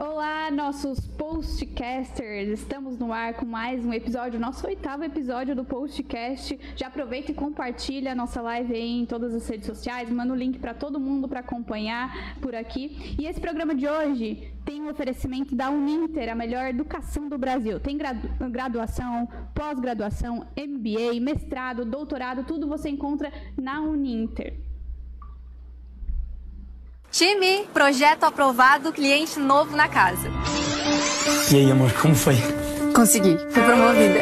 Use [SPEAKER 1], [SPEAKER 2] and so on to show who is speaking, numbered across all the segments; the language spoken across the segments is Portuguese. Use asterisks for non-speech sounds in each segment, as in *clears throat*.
[SPEAKER 1] Olá, nossos postcasters! Estamos no ar com mais um episódio, nosso oitavo episódio do postcast. Já aproveita e compartilha a nossa live em todas as redes sociais, manda o link para todo mundo para acompanhar por aqui. E esse programa de hoje tem um oferecimento da Uninter, a melhor educação do Brasil. Tem gradu graduação, pós-graduação, MBA, mestrado, doutorado, tudo você encontra na Uninter.
[SPEAKER 2] Time, projeto aprovado, cliente novo na casa.
[SPEAKER 3] E aí, amor, como foi?
[SPEAKER 2] Consegui, fui promovida.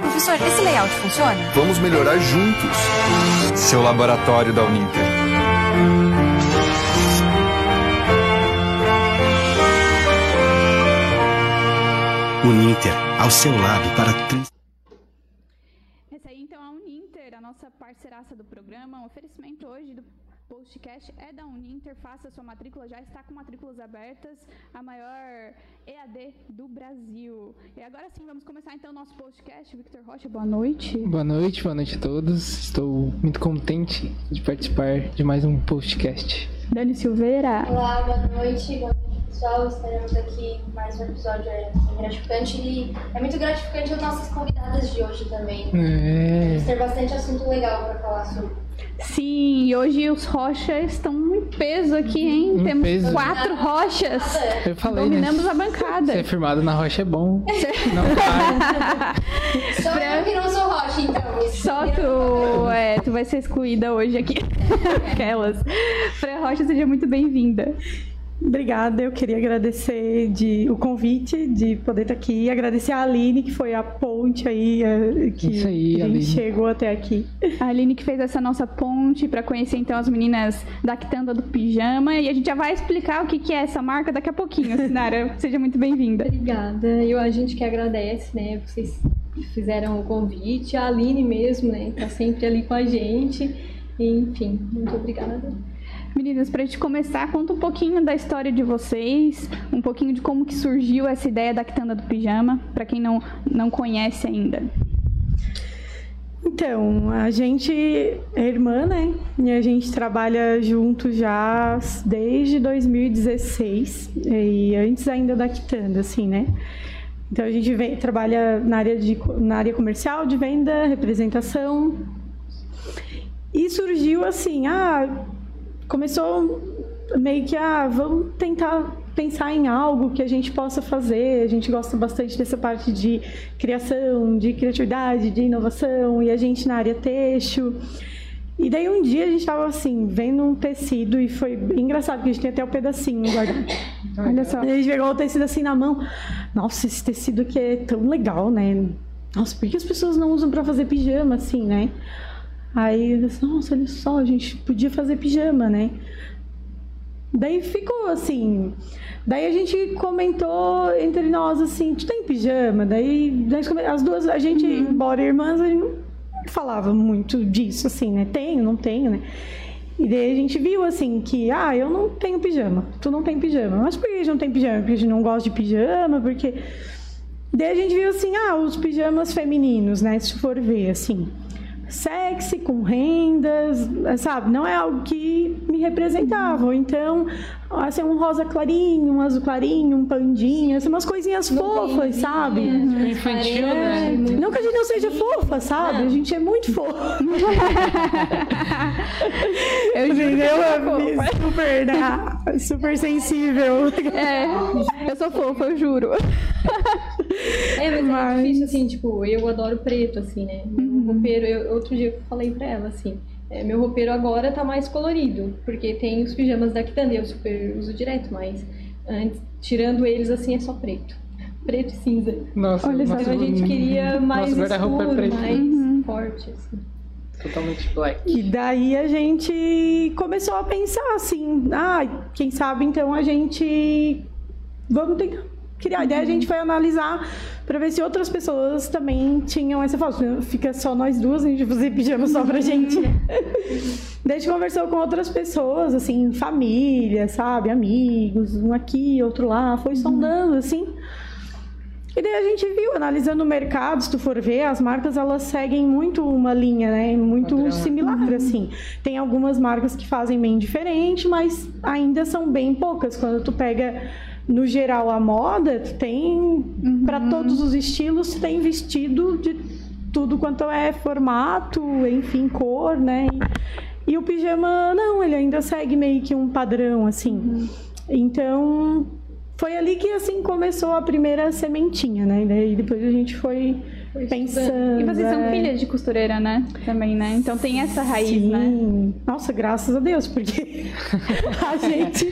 [SPEAKER 2] Professor, esse layout funciona?
[SPEAKER 4] Vamos melhorar juntos.
[SPEAKER 3] Seu laboratório da Uninter.
[SPEAKER 5] Uninter, ao seu lado para trans...
[SPEAKER 1] Essa aí então é a Uninter, a nossa parceiraça do programa. O oferecimento hoje do postcast é da Uninter. Faça sua matrícula, já está com matrículas abertas, a maior EAD do Brasil. E agora sim, vamos começar então o nosso postcast. Victor Rocha, boa noite.
[SPEAKER 6] Boa noite, boa noite a todos. Estou muito contente de participar de mais um postcast.
[SPEAKER 1] Dani Silveira.
[SPEAKER 7] Olá, boa noite, boa noite pessoal. Estaremos aqui mais um episódio é, gratificante e é muito gratificante as nossas convidadas de hoje também.
[SPEAKER 6] É.
[SPEAKER 7] Vamos ter bastante assunto legal para falar sobre.
[SPEAKER 1] Sim, e hoje os rochas estão em peso aqui, hein?
[SPEAKER 6] Em
[SPEAKER 1] Temos
[SPEAKER 6] peso.
[SPEAKER 1] quatro rochas.
[SPEAKER 6] Eu falei,
[SPEAKER 1] Dominamos
[SPEAKER 6] né?
[SPEAKER 1] a bancada.
[SPEAKER 6] Ser firmado na rocha é bom. Não vai.
[SPEAKER 7] Só eu que não sou rocha, então.
[SPEAKER 1] Só tu, é, tu vai ser excluída hoje aqui. *laughs* Aquelas. Fran Rocha, seja muito bem-vinda.
[SPEAKER 8] Obrigada, eu queria agradecer de, o convite de poder estar aqui, agradecer a Aline, que foi a ponte aí, eh, que
[SPEAKER 6] aí,
[SPEAKER 8] a gente
[SPEAKER 6] Aline.
[SPEAKER 8] chegou até aqui.
[SPEAKER 1] A Aline que fez essa nossa ponte para conhecer então as meninas da Quitanda do Pijama. E a gente já vai explicar o que, que é essa marca daqui a pouquinho, Sinara. *laughs* Seja muito bem-vinda.
[SPEAKER 9] Obrigada. Eu, a gente que agradece, né? Vocês fizeram o convite. A Aline mesmo, né? Tá sempre ali com a gente. Enfim, muito obrigada.
[SPEAKER 1] Meninas, pra gente começar, conta um pouquinho da história de vocês, um pouquinho de como que surgiu essa ideia da Quitanda do Pijama, para quem não, não conhece ainda.
[SPEAKER 8] Então, a gente é irmã, né? E a gente trabalha junto já desde 2016, e antes ainda da Quitanda, assim, né? Então a gente vem, trabalha na área, de, na área comercial, de venda, representação. E surgiu assim, ah, começou meio que, ah, vamos tentar pensar em algo que a gente possa fazer. A gente gosta bastante dessa parte de criação, de criatividade, de inovação, e a gente na área têxtil. E daí um dia a gente estava assim, vendo um tecido e foi engraçado, porque a gente tem até o pedacinho guardado.
[SPEAKER 1] Olha só.
[SPEAKER 8] A gente pegou o tecido assim na mão. Nossa, esse tecido aqui é tão legal, né? Nossa, por que as pessoas não usam para fazer pijama assim, né? Aí eu disse, nossa, olha só, a gente podia fazer pijama, né? Daí ficou assim. Daí a gente comentou entre nós assim, tu tem pijama? Daí come- as duas, a gente, embora irmãs, a gente não falava muito disso, assim, né? Tenho, não tenho, né? E daí a gente viu assim que, ah, eu não tenho pijama, tu não tem pijama. Mas por que a gente não tem pijama? Porque a gente não gosta de pijama, porque. Daí a gente viu assim, ah, os pijamas femininos, né? Se for ver, assim. Sexy, com rendas, sabe? Não é algo que me representava. Então, assim, um rosa clarinho, um azul clarinho, um pandinha, assim, umas coisinhas fofas, sabe?
[SPEAKER 6] Infantil, né?
[SPEAKER 8] Não que a gente não seja fofa, sabe? A gente é muito fofa. *laughs*
[SPEAKER 1] Eu
[SPEAKER 8] Entendeu?
[SPEAKER 1] eu sou fofa.
[SPEAKER 8] Super, né? Super sensível.
[SPEAKER 1] É, eu sou fofa, eu juro. *laughs*
[SPEAKER 9] É, mas,
[SPEAKER 8] Mas-
[SPEAKER 9] é difícil, assim, tipo, eu adoro preto, assim, né? Meu roupeiro, eu, outro dia eu falei pra ela, assim, é, meu roupeiro agora tá mais colorido, porque tem os pijamas da Quitanda, eu super uso direto, mas antes, tirando eles, assim, é só preto. Preto e cinza.
[SPEAKER 6] Nossa,
[SPEAKER 1] Olha só,
[SPEAKER 6] nossa,
[SPEAKER 9] a gente queria mais
[SPEAKER 6] guarda-roupa é
[SPEAKER 9] escuro,
[SPEAKER 6] preto.
[SPEAKER 9] mais forte, assim.
[SPEAKER 6] Totalmente black.
[SPEAKER 8] E daí a gente começou a pensar assim, ah, quem sabe então a gente vamos tentar criar. Daí a gente foi analisar para ver se outras pessoas também tinham essa foto. Fica só nós duas, a gente fazer pijama só pra gente. *laughs* Daí a gente conversou com outras pessoas, assim, família, sabe, amigos, um aqui, outro lá, foi sondando assim. E daí a gente viu, analisando o mercado, se tu for ver, as marcas elas seguem muito uma linha, né? Muito
[SPEAKER 6] Padrão.
[SPEAKER 8] similar, assim. Tem algumas marcas que fazem bem diferente, mas ainda são bem poucas. Quando tu pega, no geral, a moda, tem, para todos os estilos, tem vestido de tudo quanto é formato, enfim, cor, né? E, e o pijama, não, ele ainda segue meio que um padrão, assim. Então, foi ali que, assim, começou a primeira sementinha, né? E daí depois a gente foi pensando.
[SPEAKER 1] E vocês são
[SPEAKER 8] é.
[SPEAKER 1] filhas de costureira, né? Também, né? Então tem essa raiz,
[SPEAKER 8] Sim.
[SPEAKER 1] né?
[SPEAKER 8] Nossa, graças a Deus, porque *laughs* a gente.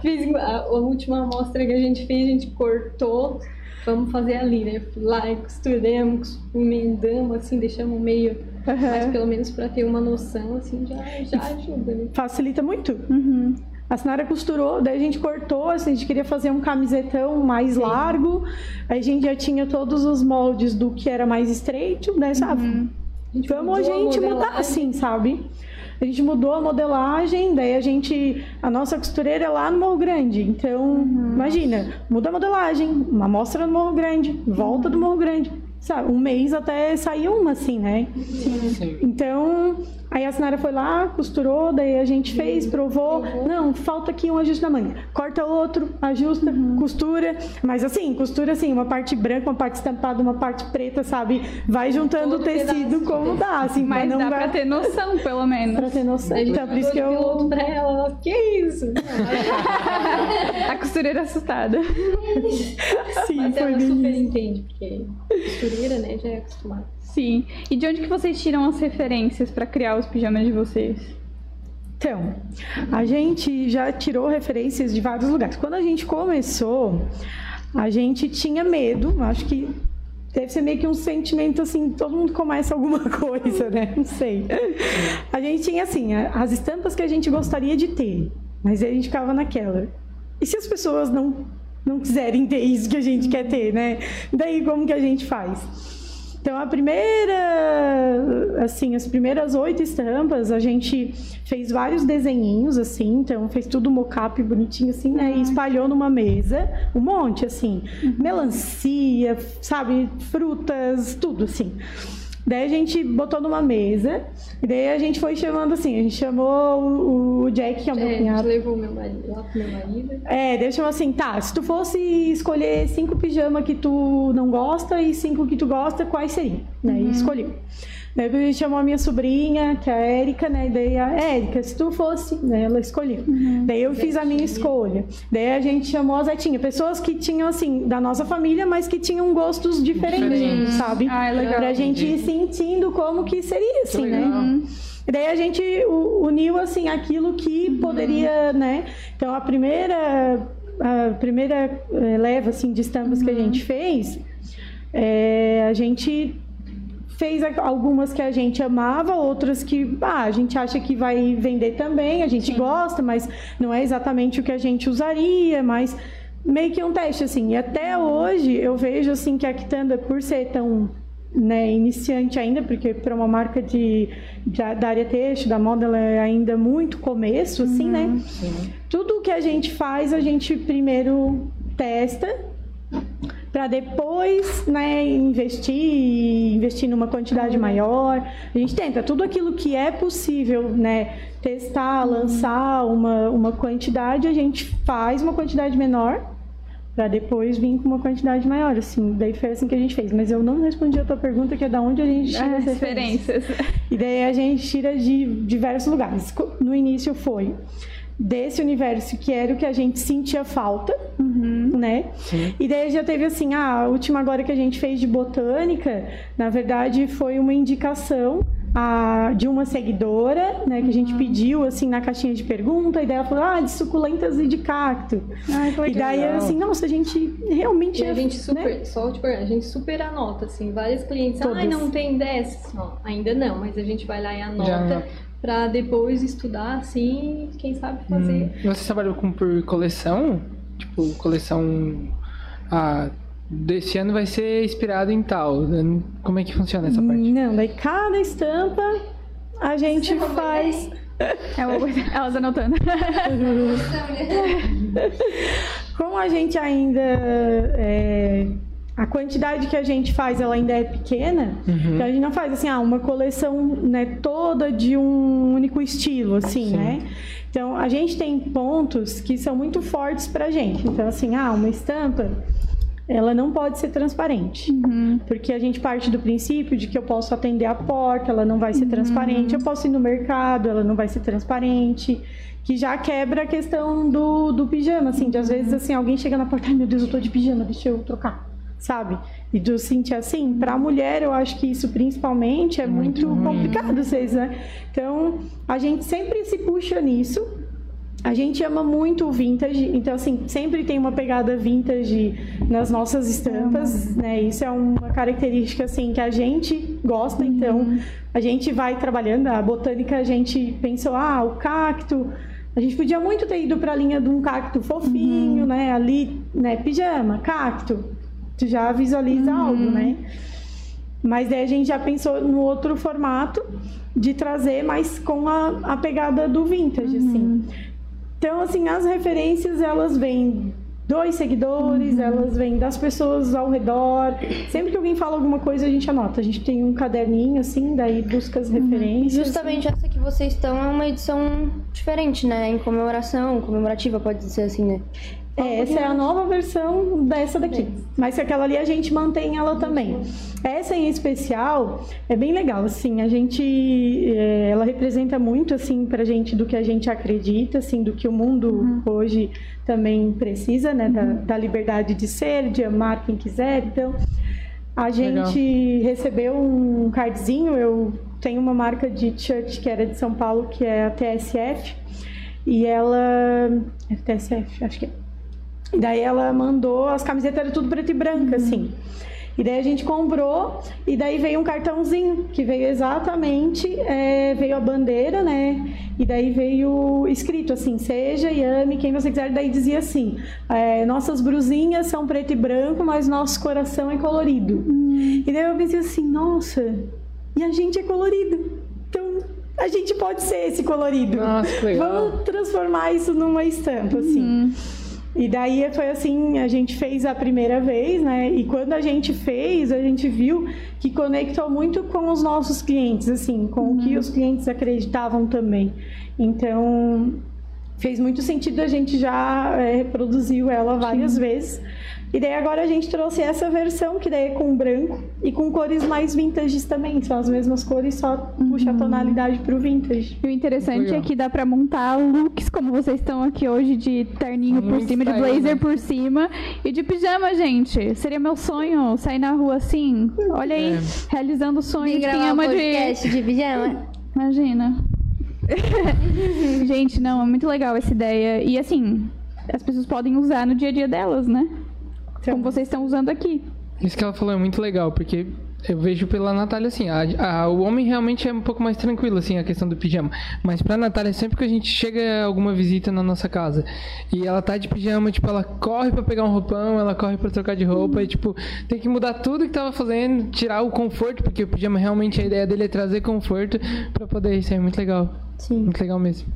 [SPEAKER 9] Fiz a, a última amostra que a gente fez, a gente cortou. Vamos fazer ali, né? Lá costuramos, emendamos, assim, deixamos meio. Mas pelo menos pra ter uma noção, assim, já, já ajuda, né?
[SPEAKER 8] facilita muito. A Sinara costurou, daí a gente cortou, assim, a gente queria fazer um camisetão mais largo, aí a gente já tinha todos os moldes do que era mais estreito, né, sabe? Vamos a
[SPEAKER 9] mudou a
[SPEAKER 8] gente mudar
[SPEAKER 9] modelagem.
[SPEAKER 8] assim, sabe? A gente mudou a modelagem, daí a gente. A nossa costureira é lá no Morro Grande. Então, imagina, muda a modelagem, uma amostra no Morro Grande, volta do Morro Grande. Sabe, um mês até sair uma, assim, né?
[SPEAKER 6] Sim.
[SPEAKER 8] Então, aí a Sinara foi lá, costurou, daí a gente fez, provou. Não, falta aqui um ajuste na manga. Corta outro, ajusta, costura. Mas assim, costura assim, uma parte branca, uma parte estampada, uma parte preta, sabe? Vai juntando o tecido como dá, assim,
[SPEAKER 1] Mas
[SPEAKER 8] pra não
[SPEAKER 1] dá
[SPEAKER 8] vai-
[SPEAKER 1] pra ter noção, pelo menos.
[SPEAKER 8] pra ter noção. Então, por isso que
[SPEAKER 9] de piloto
[SPEAKER 8] eu.
[SPEAKER 9] pra ela, ela, que isso? *laughs*
[SPEAKER 1] A costureira assustada. *laughs*
[SPEAKER 8] Sim,
[SPEAKER 9] Mas
[SPEAKER 8] foi
[SPEAKER 9] ela super
[SPEAKER 8] isso.
[SPEAKER 9] entende, porque costureira, né, já é acostumada.
[SPEAKER 1] Sim. E de onde que vocês tiram as referências pra criar os pijamas de vocês?
[SPEAKER 8] Então, a gente já tirou referências de vários lugares. Quando a gente começou, a gente tinha medo, acho que deve ser meio que um sentimento assim, todo mundo começa alguma *laughs* coisa, né? Não sei. A gente tinha assim, as estampas que a gente gostaria de ter, mas aí a gente ficava naquela. E se as pessoas não não quiserem ter isso que a gente quer ter, né? Daí como que a gente faz? Então, a primeira, assim, as primeiras oito estampas, a gente fez vários desenhinhos, assim, então fez tudo mocap bonitinho, assim, né? E espalhou numa mesa, um monte, assim, melancia, sabe, frutas, tudo, assim. Daí a gente botou numa mesa, e daí a gente foi chamando assim, a gente chamou o, o Jack, que é o meu
[SPEAKER 9] É, a gente
[SPEAKER 8] cunhado.
[SPEAKER 9] levou meu marido, lá pro meu marido.
[SPEAKER 8] É, deixa eu assim, tá, se tu fosse escolher cinco pijamas que tu não gosta e cinco que tu gosta, quais seriam? Né? E escolheu. Daí a gente chamou a minha sobrinha, que é a Érica, né? E daí a Érica, se tu fosse, né? Ela escolheu. Daí eu fiz a minha escolha. Daí a gente chamou a Zetinha, pessoas que tinham, assim, da nossa família, mas que tinham gostos diferentes, sabe?
[SPEAKER 1] Ah, é legal.
[SPEAKER 8] Pra gente ir sentindo como que seria, assim,
[SPEAKER 6] legal.
[SPEAKER 8] né? E daí a gente uniu assim aquilo que poderia, né? Então a primeira a primeira eh, leva assim de estampas que a gente fez, eh, a gente fez algumas que a gente amava, outras que ah, a gente acha que vai vender também, a gente gosta, mas não é exatamente o que a gente usaria, mas meio que um teste assim. E até hoje eu vejo assim que a Quitanda por ser tão né, iniciante ainda, porque para uma marca de, de- da área têxtil, da moda, ela é ainda muito começo, assim, né? Tudo que a gente faz, a gente primeiro testa para depois, né, investir, investir numa quantidade maior. A gente tenta tudo aquilo que é possível, né, testar, lançar uma, uma quantidade, a gente faz uma quantidade menor para depois vir com uma quantidade maior, assim. Daí foi assim que a gente fez. Mas eu não respondi a tua pergunta, que é da onde a gente tira
[SPEAKER 1] As
[SPEAKER 8] as referências. E daí a gente tira de diversos lugares. No início foi desse universo que era o que a gente sentia falta, né? E daí já teve assim, ah, a última agora que a gente fez de botânica, na verdade foi uma indicação a, de uma seguidora, né, que a gente pediu assim na caixinha de pergunta, e daí ela falou, ah, de suculentas e de cacto.
[SPEAKER 1] Ai,
[SPEAKER 8] E
[SPEAKER 1] legal.
[SPEAKER 8] daí assim, nossa, a gente realmente
[SPEAKER 9] E a gente super,
[SPEAKER 8] né?
[SPEAKER 9] só tipo, a gente super anota, assim, várias clientes, ai,
[SPEAKER 8] Todas.
[SPEAKER 9] não tem dessas. Ainda não, mas a gente vai lá e
[SPEAKER 6] Já
[SPEAKER 9] anota
[SPEAKER 6] anota.
[SPEAKER 9] Pra depois estudar, assim, quem sabe fazer.
[SPEAKER 6] E Você trabalhou com por coleção? Tipo, coleção. Ah, desse ano vai ser inspirado em tal. Como é que funciona essa parte?
[SPEAKER 8] Não, daí cada estampa a gente faz. *laughs*
[SPEAKER 1] É uma *laughs* coisa- Elas *laughs* anotando.
[SPEAKER 8] como a gente ainda é, a quantidade que a gente faz ela ainda é pequena,
[SPEAKER 6] Uhum.
[SPEAKER 8] então a gente não faz assim, ah, uma coleção né, toda de um único estilo, assim,
[SPEAKER 6] Sim.
[SPEAKER 8] né? Então a gente tem pontos que são muito fortes pra gente. Então, assim, ah, uma estampa ela não pode ser transparente. Porque a gente parte do princípio de que eu posso atender a porta, ela não vai ser transparente. Eu posso ir no mercado, ela não vai ser transparente. Que já quebra a questão do, do pijama, assim, de às vezes assim, alguém chega na porta, ai meu Deus, eu tô de pijama, deixa eu trocar, sabe? E do sentir assim, pra mulher eu acho que isso principalmente é muito, complicado, vocês, né? Então, a gente sempre se puxa nisso, a gente ama muito o vintage, então assim, sempre tem uma pegada vintage nas nossas estampas, né? Isso é uma característica assim que a gente gosta, então a gente vai trabalhando. A botânica a gente pensou, ah, o cacto, a gente podia muito ter ido para a linha de um cacto fofinho, né? Ali, né, pijama, cacto. Tu já visualiza algo, né? Mas daí a gente já pensou no outro formato de trazer, mas com a, a pegada do vintage, assim. Então, assim, as referências, elas vêm dos seguidores, elas vêm das pessoas ao redor. Sempre que alguém fala alguma coisa, a gente anota. A gente tem um caderninho, assim, daí busca as referências.
[SPEAKER 7] Justamente essa que vocês estão é uma edição diferente, né? Em comemoração, comemorativa, pode ser assim, né?
[SPEAKER 8] É, essa é a nova versão dessa daqui. Mas aquela ali a gente mantém ela também. Essa em especial é bem legal, assim, a gente, é, ela representa muito, assim, pra gente do que a gente acredita, assim, do que o mundo hoje também precisa, né, da, da liberdade de ser, de amar quem quiser, então... A gente recebeu um cardzinho, eu tenho uma marca de t-shirt que era de São Paulo, que é a TSF, e ela... É TSF, acho que é. E daí ela mandou, as camisetas eram tudo preto e branco, assim. E daí a gente comprou, e daí veio um cartãozinho, que veio exatamente, é, veio a bandeira, né? E daí veio escrito assim, seja e ame quem você quiser. Daí dizia assim, é, nossas brusinhas são preto e branco, mas nosso coração é colorido. E daí eu pensei assim, nossa, e a gente é colorido. Então, a gente pode ser esse colorido.
[SPEAKER 6] Nossa, que legal.
[SPEAKER 8] Vamos transformar isso numa estampa, assim. E daí foi assim, a gente fez a primeira vez, né? E quando a gente fez, a gente viu que conectou muito com os nossos clientes, assim, com o que os clientes acreditavam também. Então, fez muito sentido, a gente já é, reproduziu ela várias vezes. E daí agora a gente trouxe essa versão, que daí é com branco e com cores mais vintages também. São as mesmas cores, só puxa a tonalidade pro vintage.
[SPEAKER 1] E o interessante
[SPEAKER 6] Legal.
[SPEAKER 1] é que dá pra montar looks como vocês estão aqui hoje, de terninho por
[SPEAKER 6] Muito
[SPEAKER 1] cima, de blazer
[SPEAKER 6] né?
[SPEAKER 1] por cima e de pijama, gente. Seria meu sonho sair na rua assim. Olha aí,
[SPEAKER 6] É.
[SPEAKER 1] realizando o sonho
[SPEAKER 7] E
[SPEAKER 1] de quem
[SPEAKER 7] um
[SPEAKER 1] ama de.
[SPEAKER 7] podcast de pijama. *laughs*
[SPEAKER 1] Imagina. *laughs* gente, não, é muito legal essa ideia. E assim, as pessoas podem usar no dia a dia delas, né?
[SPEAKER 8] Então,
[SPEAKER 1] Como vocês estão usando aqui.
[SPEAKER 6] Isso que ela falou é muito legal, porque eu vejo pela Natália assim, a, a- o homem realmente é um pouco mais tranquilo, assim, a questão do pijama. Mas pra Natália, sempre que a gente chega alguma visita na nossa casa e ela tá de pijama, tipo, ela corre pra pegar um roupão, ela corre pra trocar de roupa e, tipo, tem que mudar tudo que tava fazendo, tirar o conforto, porque o pijama realmente a ideia dele é trazer conforto pra poder. Isso é muito legal.
[SPEAKER 7] Sim.
[SPEAKER 6] Muito legal mesmo.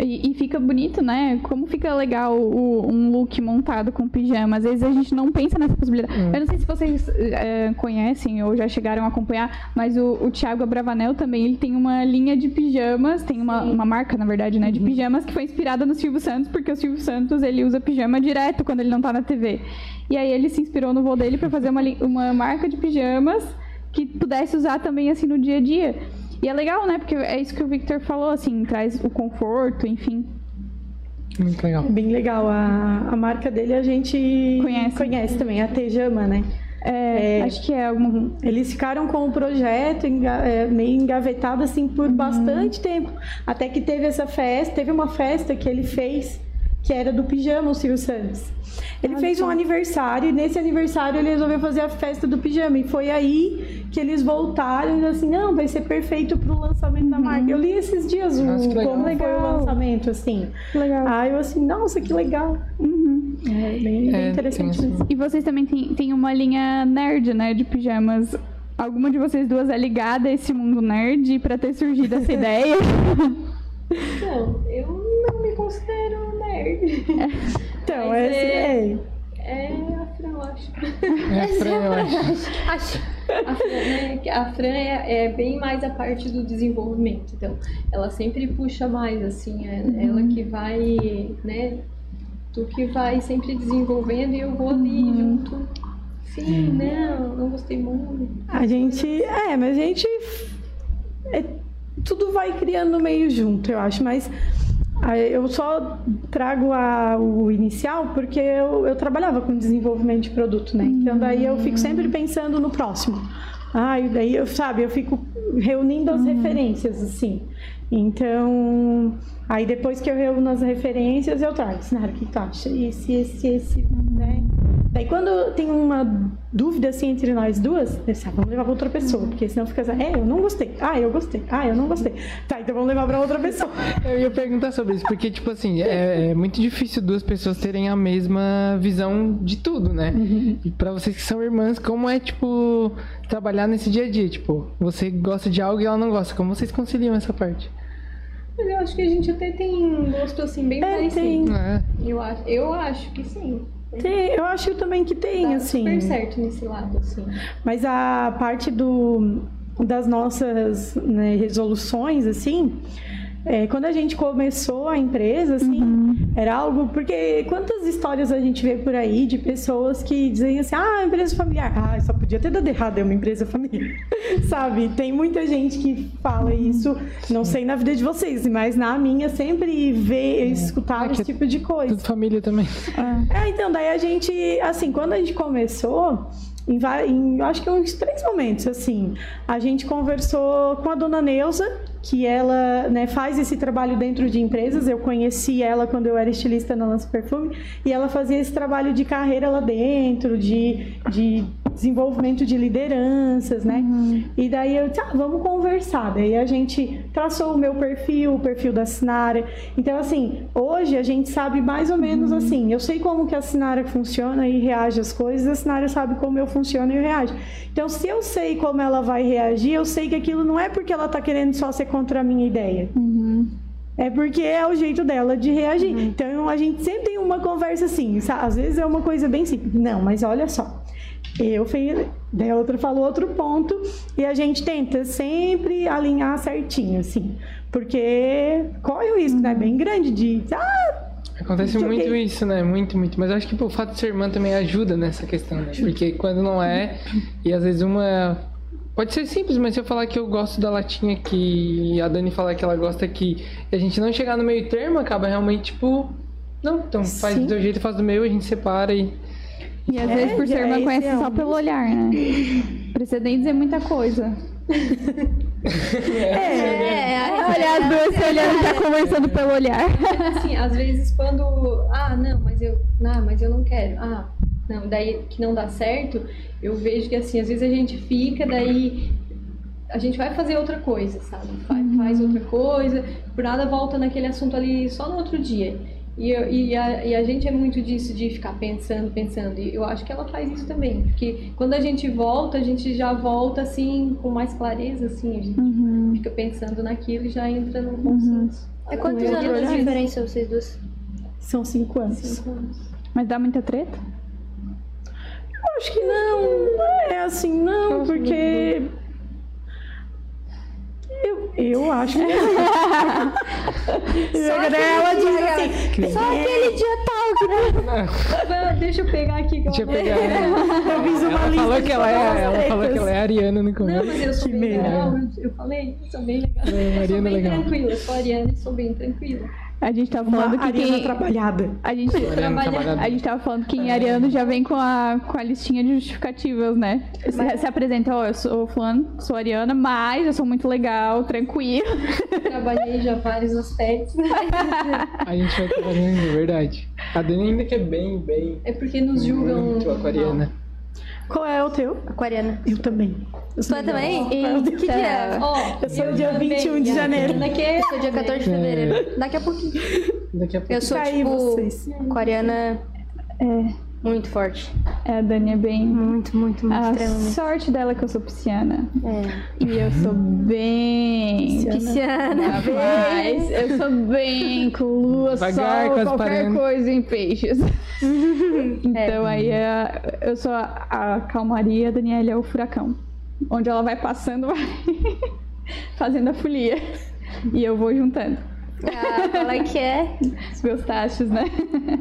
[SPEAKER 1] E, e fica bonito, né? Como fica legal o- um look montado com pijama. Às vezes a gente não pensa nessa possibilidade.
[SPEAKER 6] Hum.
[SPEAKER 1] Eu não sei se vocês eh, conhecem ou já chegaram a acompanhar, mas o, o Thiago Abravanel também, ele tem uma linha de pijamas, tem uma, uma marca, na verdade, né,
[SPEAKER 6] Uhum.
[SPEAKER 1] de pijamas que foi inspirada no Silvio Santos, porque o Silvio Santos, ele usa pijama direto quando ele não tá na TV. E aí ele se inspirou no voo dele pra fazer uma, uma marca de pijamas que pudesse usar também, assim, no dia a dia. E é legal, né? Porque é isso que o Victor falou, assim, traz o conforto, enfim.
[SPEAKER 6] Muito legal.
[SPEAKER 8] Bem legal. A, a marca dele a gente
[SPEAKER 1] Conhece.
[SPEAKER 8] também, a Tejama, né?
[SPEAKER 1] É,
[SPEAKER 8] É.
[SPEAKER 1] Acho que é algum.
[SPEAKER 8] Eles ficaram com o projeto enga- é, meio engavetado assim por
[SPEAKER 1] Uhum.
[SPEAKER 8] bastante tempo. Até que teve essa festa, teve uma festa que ele fez que era do pijama, o Silvio Santos. Ele fez um aniversário e nesse aniversário ele resolveu fazer a festa do pijama. E foi aí que eles voltaram e assim, não, vai ser perfeito pro lançamento da marca. Eu li esses dias o,
[SPEAKER 6] Nossa, legal.
[SPEAKER 8] como foi o
[SPEAKER 1] Legal.
[SPEAKER 8] lançamento, assim.
[SPEAKER 1] Legal.
[SPEAKER 8] Aí eu assim, nossa, que legal. É bem, bem
[SPEAKER 6] É,
[SPEAKER 8] interessante
[SPEAKER 6] tem
[SPEAKER 8] mesmo.
[SPEAKER 1] E vocês também têm têm uma linha nerd, né? De pijamas. Alguma de vocês duas é ligada a esse mundo nerd pra ter surgido essa *laughs* ideia?
[SPEAKER 9] Não, eu não me considero nerd.
[SPEAKER 8] Então,
[SPEAKER 9] Mas
[SPEAKER 8] esse
[SPEAKER 9] é-
[SPEAKER 8] é.
[SPEAKER 9] É a Fran, eu acho.
[SPEAKER 6] É a Fran, eu *laughs* acho.
[SPEAKER 9] A Fran, né, a Fran é, é bem mais a parte do desenvolvimento. Então, ela sempre puxa mais, assim, é ela que vai, né? Tu que vai sempre desenvolvendo e eu vou ali junto. Sim, não, não gostei muito.
[SPEAKER 8] A gente. É, mas a gente. é, tudo vai criando meio junto, eu acho, mas. Eu só trago a- o inicial porque eu, eu trabalhava com desenvolvimento de produto, né? Então daí eu fico sempre pensando no próximo. Ah, e daí eu, sabe, eu fico reunindo as referências, assim. Então, aí depois que eu reúno as referências, eu trago. Sinara, o que tu acha? Esse, esse, esse, né? Daí quando tem uma dúvida assim entre nós duas, eu disse, ah, vamos levar pra outra pessoa, porque senão fica assim, é, eu não gostei, ah, eu gostei, ah, eu não gostei. Tá, então vamos levar pra outra pessoa. *laughs*
[SPEAKER 6] Eu ia perguntar sobre isso, porque, tipo assim, é, é muito difícil duas pessoas terem a mesma visão de tudo, né? E pra vocês que são irmãs, como é, tipo, trabalhar nesse dia a dia? Tipo, você gosta de algo e ela não gosta. Como vocês conciliam essa parte?
[SPEAKER 9] Mas eu acho que a gente até tem um gosto assim bem
[SPEAKER 8] É, tem.
[SPEAKER 9] parecido.
[SPEAKER 6] É.
[SPEAKER 9] Eu acho, eu acho que sim.
[SPEAKER 8] Tem, eu acho também que tem,
[SPEAKER 9] Dá
[SPEAKER 8] assim.
[SPEAKER 9] super certo nesse lado, assim.
[SPEAKER 8] Mas a parte do, das nossas né, resoluções, assim, é, quando a gente começou a empresa, assim, era algo. Porque quantas histórias a gente vê por aí de pessoas que dizem assim: ah, empresa familiar. Ah, só podia ter dado errado, é uma empresa familiar. *laughs* Sabe? Tem muita gente que fala isso, não sei na vida de vocês, mas na minha sempre vê, escutava
[SPEAKER 6] É que
[SPEAKER 8] esse tipo de coisa.
[SPEAKER 6] Tudo família também.
[SPEAKER 8] É, então, daí a gente, assim, quando a gente começou, em, em acho que uns três momentos, assim, a gente conversou com a dona Neuza, que ela né, faz esse trabalho dentro de empresas. Eu conheci ela quando eu era estilista na Lança Perfume, e ela fazia esse trabalho de carreira lá dentro, de, de desenvolvimento de lideranças, né? E daí eu disse, ah, vamos conversar. Daí a gente traçou o meu perfil, o perfil da Sinara. Então, assim, hoje a gente sabe mais ou menos assim. Eu sei como que a Sinara funciona e reage às coisas, a Sinara sabe como eu funciono e eu reajo. Então, se eu sei como ela vai reagir, eu sei que aquilo não é porque ela tá querendo só ser contra a minha ideia. É porque é o jeito dela de reagir. Então a gente sempre tem uma conversa assim. Às vezes é uma coisa bem simples. Não, mas olha só. Eu fiz. Daí a outra falou outro ponto. E a gente tenta sempre alinhar certinho, assim. Porque corre o risco, né? Bem grande de. Ah,
[SPEAKER 6] Acontece muito isso, né? Muito, muito. Mas acho que o fato de ser irmã também ajuda nessa questão, né? Porque quando não é, e às vezes uma. Pode ser simples, mas se eu falar que eu gosto da latinha aqui e a Dani falar que ela gosta aqui e a gente não chegar no meio termo, acaba realmente tipo. Não, então faz
[SPEAKER 8] Sim.
[SPEAKER 6] do teu jeito, faz do meu, a gente separa e.
[SPEAKER 1] E às
[SPEAKER 8] É,
[SPEAKER 1] vezes por ser irmã
[SPEAKER 8] esse
[SPEAKER 1] conhece
[SPEAKER 8] é
[SPEAKER 1] só pelo olhar, né? *laughs* Precisa nem dizer muita coisa.
[SPEAKER 7] É,
[SPEAKER 1] Olha as duas se olhando já conversando pelo olhar.
[SPEAKER 9] assim, às vezes quando. Ah, não, mas eu. Não, mas eu não quero. Ah, não, daí que não dá certo, eu vejo que assim, às vezes a gente fica, daí a gente vai fazer outra coisa, sabe? Faz, faz outra coisa, por nada volta naquele assunto ali só no outro dia. E, eu- e, a, e a gente é muito disso, de ficar pensando, pensando. E eu acho que ela faz isso também. Porque quando a gente volta, a gente já volta assim, com mais clareza, assim. A gente fica pensando naquilo e já entra no consenso.
[SPEAKER 7] É quantos anos de diferença vocês duas?
[SPEAKER 8] são cinco anos.
[SPEAKER 9] Cinco anos.
[SPEAKER 1] Mas dá muita treta?
[SPEAKER 8] Eu acho que não. É assim, não, porque. Eu, acho que. *laughs* Só ela diz assim.
[SPEAKER 7] Só aquele dia tal que
[SPEAKER 9] Ah, Deixa eu pegar aqui. que
[SPEAKER 6] Deixa eu pegar.
[SPEAKER 8] Eu fiz uma
[SPEAKER 6] Ela
[SPEAKER 8] lista
[SPEAKER 6] falou que ela é, ela falou que ela é ariana no
[SPEAKER 9] Não,
[SPEAKER 6] começo.
[SPEAKER 9] mas eu sou
[SPEAKER 8] Que
[SPEAKER 9] bem legal. eu- falei, eu sou bem legal.
[SPEAKER 6] É,
[SPEAKER 9] sou bem
[SPEAKER 6] legal.
[SPEAKER 9] tranquila. Eu sou ariana e sou bem tranquila.
[SPEAKER 1] A gente tá
[SPEAKER 8] Uma
[SPEAKER 1] falando que
[SPEAKER 8] Ariana
[SPEAKER 1] quem...
[SPEAKER 8] trabalhada.
[SPEAKER 1] A gente,
[SPEAKER 6] Ariana trabalhadora.
[SPEAKER 1] a gente tava falando que em Ariano já vem com a, com a listinha de justificativas, né? Se, se apresenta, ó, eu sou fulano, sou Ariana, mas eu sou muito legal, tranquilo.
[SPEAKER 9] Trabalhei já vários aspectos. *laughs*
[SPEAKER 6] A gente vai trabalhando, é verdade. A Dani ainda que é bem, bem.
[SPEAKER 9] É porque nos julgam.
[SPEAKER 6] Muito aquariana.
[SPEAKER 8] Qual é o teu?
[SPEAKER 7] Aquariana.
[SPEAKER 8] Eu também. Eu
[SPEAKER 7] Tu é também?
[SPEAKER 8] Meu Deus.
[SPEAKER 7] Que dia?
[SPEAKER 9] Ó,
[SPEAKER 8] Eu sou dia
[SPEAKER 9] também,
[SPEAKER 8] 21 de janeiro.
[SPEAKER 9] Ariana que é-
[SPEAKER 7] Eu sou dia 14 de fevereiro. Daqui a pouquinho.
[SPEAKER 6] Daqui a pouco.
[SPEAKER 7] Eu sou,
[SPEAKER 8] Tá
[SPEAKER 7] tipo,
[SPEAKER 8] vocês.
[SPEAKER 7] aquariana Muito forte.
[SPEAKER 1] É, a Dani é bem.
[SPEAKER 7] Muito, muito, muito
[SPEAKER 1] A
[SPEAKER 7] extremamente.
[SPEAKER 1] sorte dela é que eu sou pisciana.
[SPEAKER 7] É.
[SPEAKER 1] E eu sou bem.
[SPEAKER 7] Pisciana.
[SPEAKER 1] Mas eu sou bem com lua,
[SPEAKER 6] Devagar,
[SPEAKER 1] sol, qualquer coisa em peixes. *laughs* então aí é- eu sou a, a calmaria, a Daniela é o furacão. Onde ela vai passando, *laughs* vai fazendo a folia. E eu vou juntando
[SPEAKER 7] Ah, qual é que é?
[SPEAKER 1] os meus tachos, né?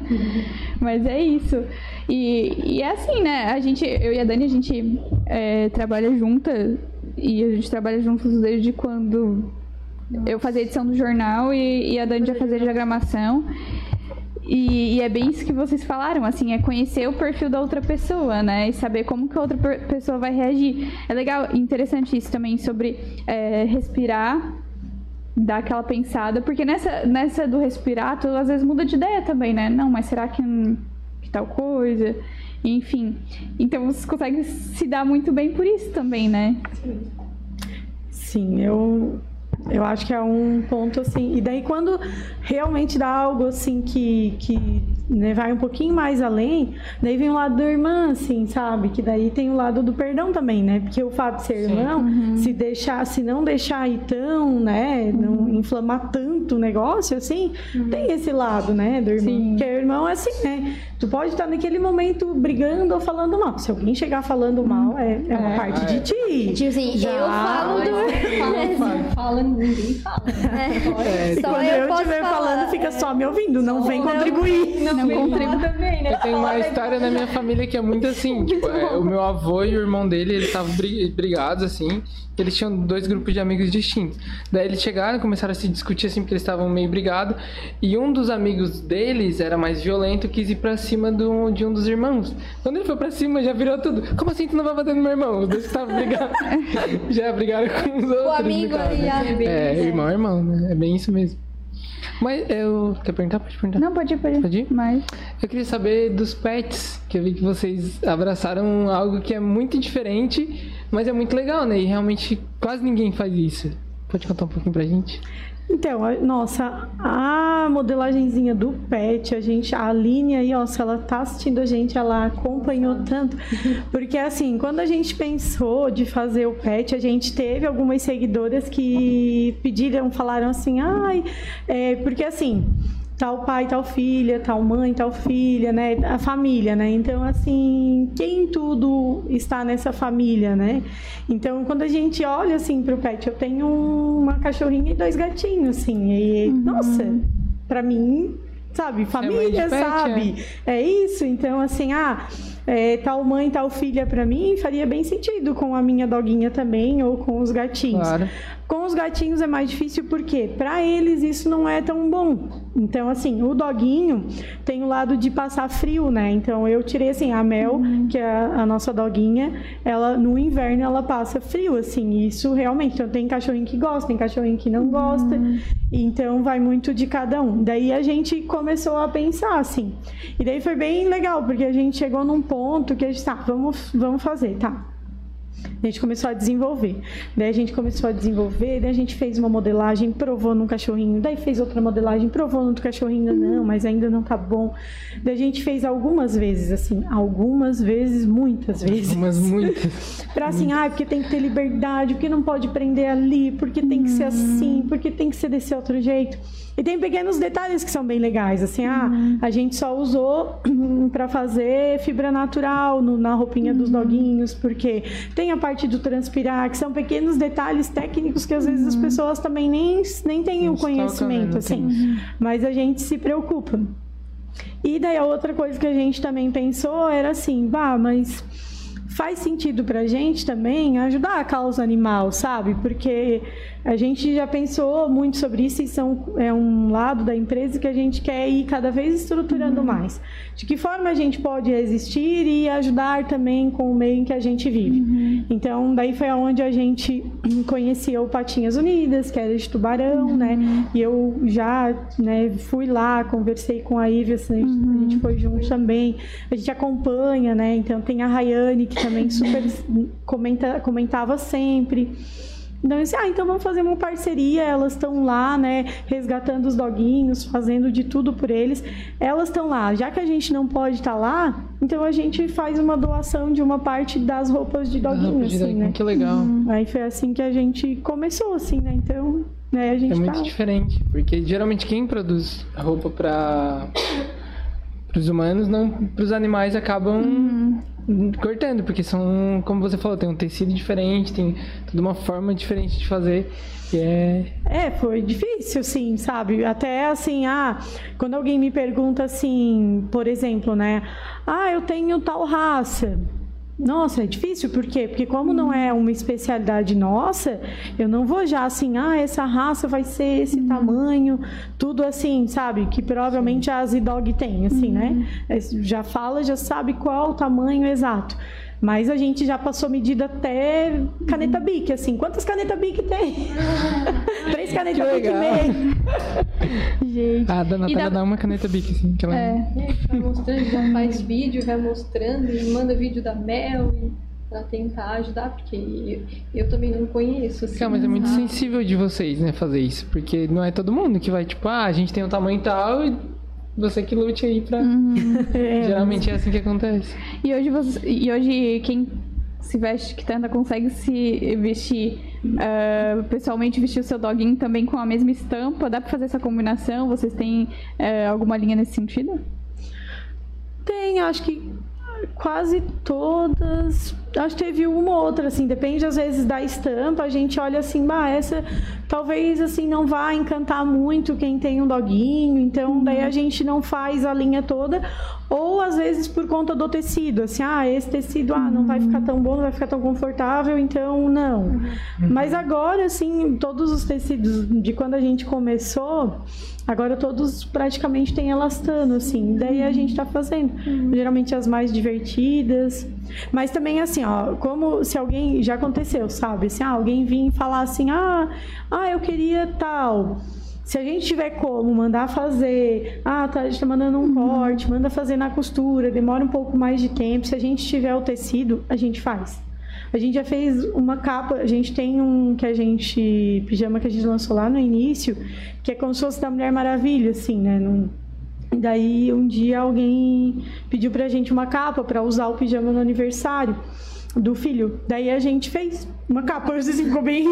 [SPEAKER 1] *laughs* Mas é isso. E, e é assim, né? A gente, eu e a Dani, a gente é, trabalha junta e a gente trabalha juntos desde quando eu fazia edição do jornal e, e a Dani já fazia diagramação. E, e é bem isso que vocês falaram, assim, é conhecer o perfil da outra pessoa, né? E saber como que a outra pessoa vai reagir. É legal, interessante isso também sobre é, respirar dar aquela pensada, porque nessa, nessa do respirar, tu às vezes muda de ideia também, né? Não, mas será que, que tal coisa? Enfim. Então você consegue se dar muito bem por isso também, né?
[SPEAKER 8] Sim, eu, eu acho que é um ponto assim. E daí quando realmente dá algo assim que, que né, vai um pouquinho mais além, daí vem o lado da irmã, assim, sabe? Que daí tem o lado do perdão também, né? Porque o fato de ser irmão, se deixar, se não deixar ir tão, né? Não inflamar tanto o negócio, assim, tem esse lado, né, do irmão. Porque irmão é assim, né? Tu pode estar naquele momento brigando ou falando mal. Se alguém chegar falando mal, é, é uma parte de ti.
[SPEAKER 7] Tipo assim,
[SPEAKER 8] Já-
[SPEAKER 7] eu falo do. *laughs*
[SPEAKER 9] Fala, ninguém fala.
[SPEAKER 8] E
[SPEAKER 7] Só
[SPEAKER 8] quando
[SPEAKER 7] eu
[SPEAKER 8] estiver falando, fica só me ouvindo, não vem contribuir. *laughs*
[SPEAKER 9] Não, contribui também, né?
[SPEAKER 6] Eu tenho uma história na minha família que é muito assim, tipo, é, o meu avô e o irmão dele, eles estavam bri- brigados, assim, eles tinham dois grupos de amigos distintos. Daí eles chegaram e começaram a se discutir, assim, porque eles estavam meio brigados, e um dos amigos deles era mais violento, quis ir pra cima do, de um dos irmãos. Quando ele foi pra cima, já virou tudo. Como assim tu não vai bater no meu irmão? Os dois que estavam brigando, *laughs* já brigaram com os outros.
[SPEAKER 7] O amigo ali, a-
[SPEAKER 6] É, irmão é irmão, né? É bem isso mesmo. Mas eu... Quer perguntar? Pode perguntar.
[SPEAKER 1] Não, pode ir, pode ir.
[SPEAKER 6] Pode ir?
[SPEAKER 1] Mas
[SPEAKER 6] Eu queria saber dos pets, que eu vi que vocês abraçaram algo que é muito diferente, mas é muito legal, né? E realmente quase ninguém faz isso. Pode contar um pouquinho pra gente?
[SPEAKER 8] Então, a- nossa, a modelagenzinha do pet, a gente, a Aline aí, ó, se ela tá assistindo a gente, ela acompanhou tanto. Porque assim, quando a gente pensou de fazer o pet, a gente teve algumas seguidoras que pediram, falaram assim, ai, é, porque assim. Tal pai, tal filha, tal mãe, tal filha, né? A família, né? Então, assim, quem tudo está nessa família, né? Então, quando a gente olha, assim, pro pet, eu tenho uma cachorrinha e dois gatinhos, assim. E, nossa, pra mim, sabe? Família,
[SPEAKER 6] pet,
[SPEAKER 8] sabe? É isso. Então, assim, ah, é, tal mãe, tal filha pra mim faria bem sentido com a minha doguinha também ou com os gatinhos.
[SPEAKER 6] Claro.
[SPEAKER 8] Com os gatinhos é mais difícil porque para eles isso não é tão bom. Então assim, o doguinho tem o lado de passar frio, né? Então eu tirei assim a Mel, que é a, a nossa doguinha, ela no inverno ela passa frio assim. Isso realmente, então tem cachorrinho que gosta, tem cachorrinho que não gosta. Então vai muito de cada um. Daí a gente começou a pensar assim. E daí foi bem legal, porque a gente chegou num ponto que a gente tá, vamos vamos fazer, tá? A gente começou a desenvolver. Daí a gente começou a desenvolver, daí a gente fez uma modelagem, provou num cachorrinho, daí fez outra modelagem, provou no outro cachorrinho, não, mas ainda não tá bom. Daí a gente fez algumas vezes, assim, algumas vezes, muitas vezes.
[SPEAKER 6] Umas muitas. *laughs*
[SPEAKER 8] Pra assim, ah, porque tem que ter liberdade, porque não pode prender ali, porque tem que ser assim, porque tem que ser desse outro jeito. E tem pequenos detalhes que são bem legais, assim, ah, a gente só usou *clears throat* pra fazer fibra natural no- na roupinha dos doguinhos, porque tem a parte do transpirar, que são pequenos detalhes técnicos que às vezes as pessoas também nem, nem têm
[SPEAKER 6] Não
[SPEAKER 8] o conhecimento, assim.
[SPEAKER 6] tem.
[SPEAKER 8] Mas a gente se preocupa. E daí a outra coisa que a gente também pensou era assim, bah, mas faz sentido pra gente também ajudar a causa animal, sabe? Porque a gente já pensou muito sobre isso e são, é um lado da empresa que a gente quer ir cada vez estruturando mais. De que forma a gente pode existir e ajudar também com o meio em que a gente vive. Então, daí foi aonde a gente *clears throat* conhecia o Patinhas Unidas, que era de Tubarão, né? E eu já né, fui lá, conversei com a Ivy, assim, a gente foi junto também. A gente acompanha, né? Então tem a Rayane, que também super *coughs* comenta, comentava sempre. Então, eu disse, ah, então vamos fazer uma parceria. Elas estão lá, né, resgatando os doguinhos, fazendo de tudo por eles. Elas estão lá. Já que a gente não pode estar lá, então a gente faz uma doação de uma parte das roupas de doguinho,
[SPEAKER 6] roupa de
[SPEAKER 8] assim,
[SPEAKER 6] doguinho,
[SPEAKER 8] né?
[SPEAKER 6] que legal.
[SPEAKER 8] Aí foi assim que a gente começou, assim, né? Então, né, a gente
[SPEAKER 6] É muito
[SPEAKER 8] tá...
[SPEAKER 6] diferente, porque geralmente quem produz roupa para os humanos, não para os animais, acabam cortando, porque são, como você falou, tem um tecido diferente, tem toda uma forma diferente de fazer. E é.
[SPEAKER 8] É, foi difícil, sim, sabe? Até assim, ah, quando alguém me pergunta assim, por exemplo, né? Ah, eu tenho tal raça. Nossa, é difícil, por quê? Porque como não é uma especialidade nossa, eu não vou já assim, ah, essa raça vai ser esse tamanho, tudo assim, sabe? Que provavelmente a Z-Dog tem, assim, né? É, Já fala, já sabe qual o tamanho exato. Mas a gente já passou medida até caneta Bic, assim. Quantas canetas Bic tem? *laughs* Três canetas Bic e meio. Gente.
[SPEAKER 6] A da Natália dá uma caneta bic, assim, que ela.
[SPEAKER 1] É.
[SPEAKER 9] É, vai mostrando, já faz vídeo, vai mostrando, e manda vídeo da Mel e pra tentar ajudar, porque eu, eu também não conheço. Assim,
[SPEAKER 6] Cara, mas é muito
[SPEAKER 9] sabe?
[SPEAKER 6] sensível de vocês, né, fazer isso. Porque não é todo mundo que vai, tipo, ah, a gente tem um tamanho tal e você que lute aí pra. *laughs* Geralmente é assim que acontece.
[SPEAKER 1] E hoje, você, e hoje quem se veste Kitanda consegue se vestir, ah, pessoalmente vestir o seu doguinho também com a mesma estampa? Dá pra fazer essa combinação? Vocês têm eh, alguma linha nesse sentido?
[SPEAKER 8] Tem, acho que quase todas. Acho que teve uma ou outra, assim, depende às vezes da estampa. A gente olha assim, bah, essa talvez assim não vá encantar muito quem tem um doguinho, então daí a gente não faz a linha toda. Ou às vezes por conta do tecido, assim, ah, esse tecido ah, não vai ficar tão bom, não vai ficar tão confortável, então não. Mas agora, assim, todos os tecidos de quando a gente começou, agora todos praticamente têm elastano, assim. Daí a gente tá fazendo. Geralmente as mais divertidas. Mas também, assim, ó, como se alguém. Já aconteceu, sabe? Assim, ah, alguém vir falar assim, ah, ah, eu queria tal. Se a gente tiver como mandar fazer, ah, tá, a gente tá mandando um corte, manda fazer na costura, demora um pouco mais de tempo. Se a gente tiver o tecido, a gente faz. A gente já fez uma capa, a gente tem um que a gente, pijama que a gente lançou lá no início, que é como se fosse da Mulher Maravilha, assim, né? Num- Daí um dia alguém pediu pra gente uma capa pra usar o pijama no aniversário do filho. Daí a gente fez uma capa, assim, ficou bem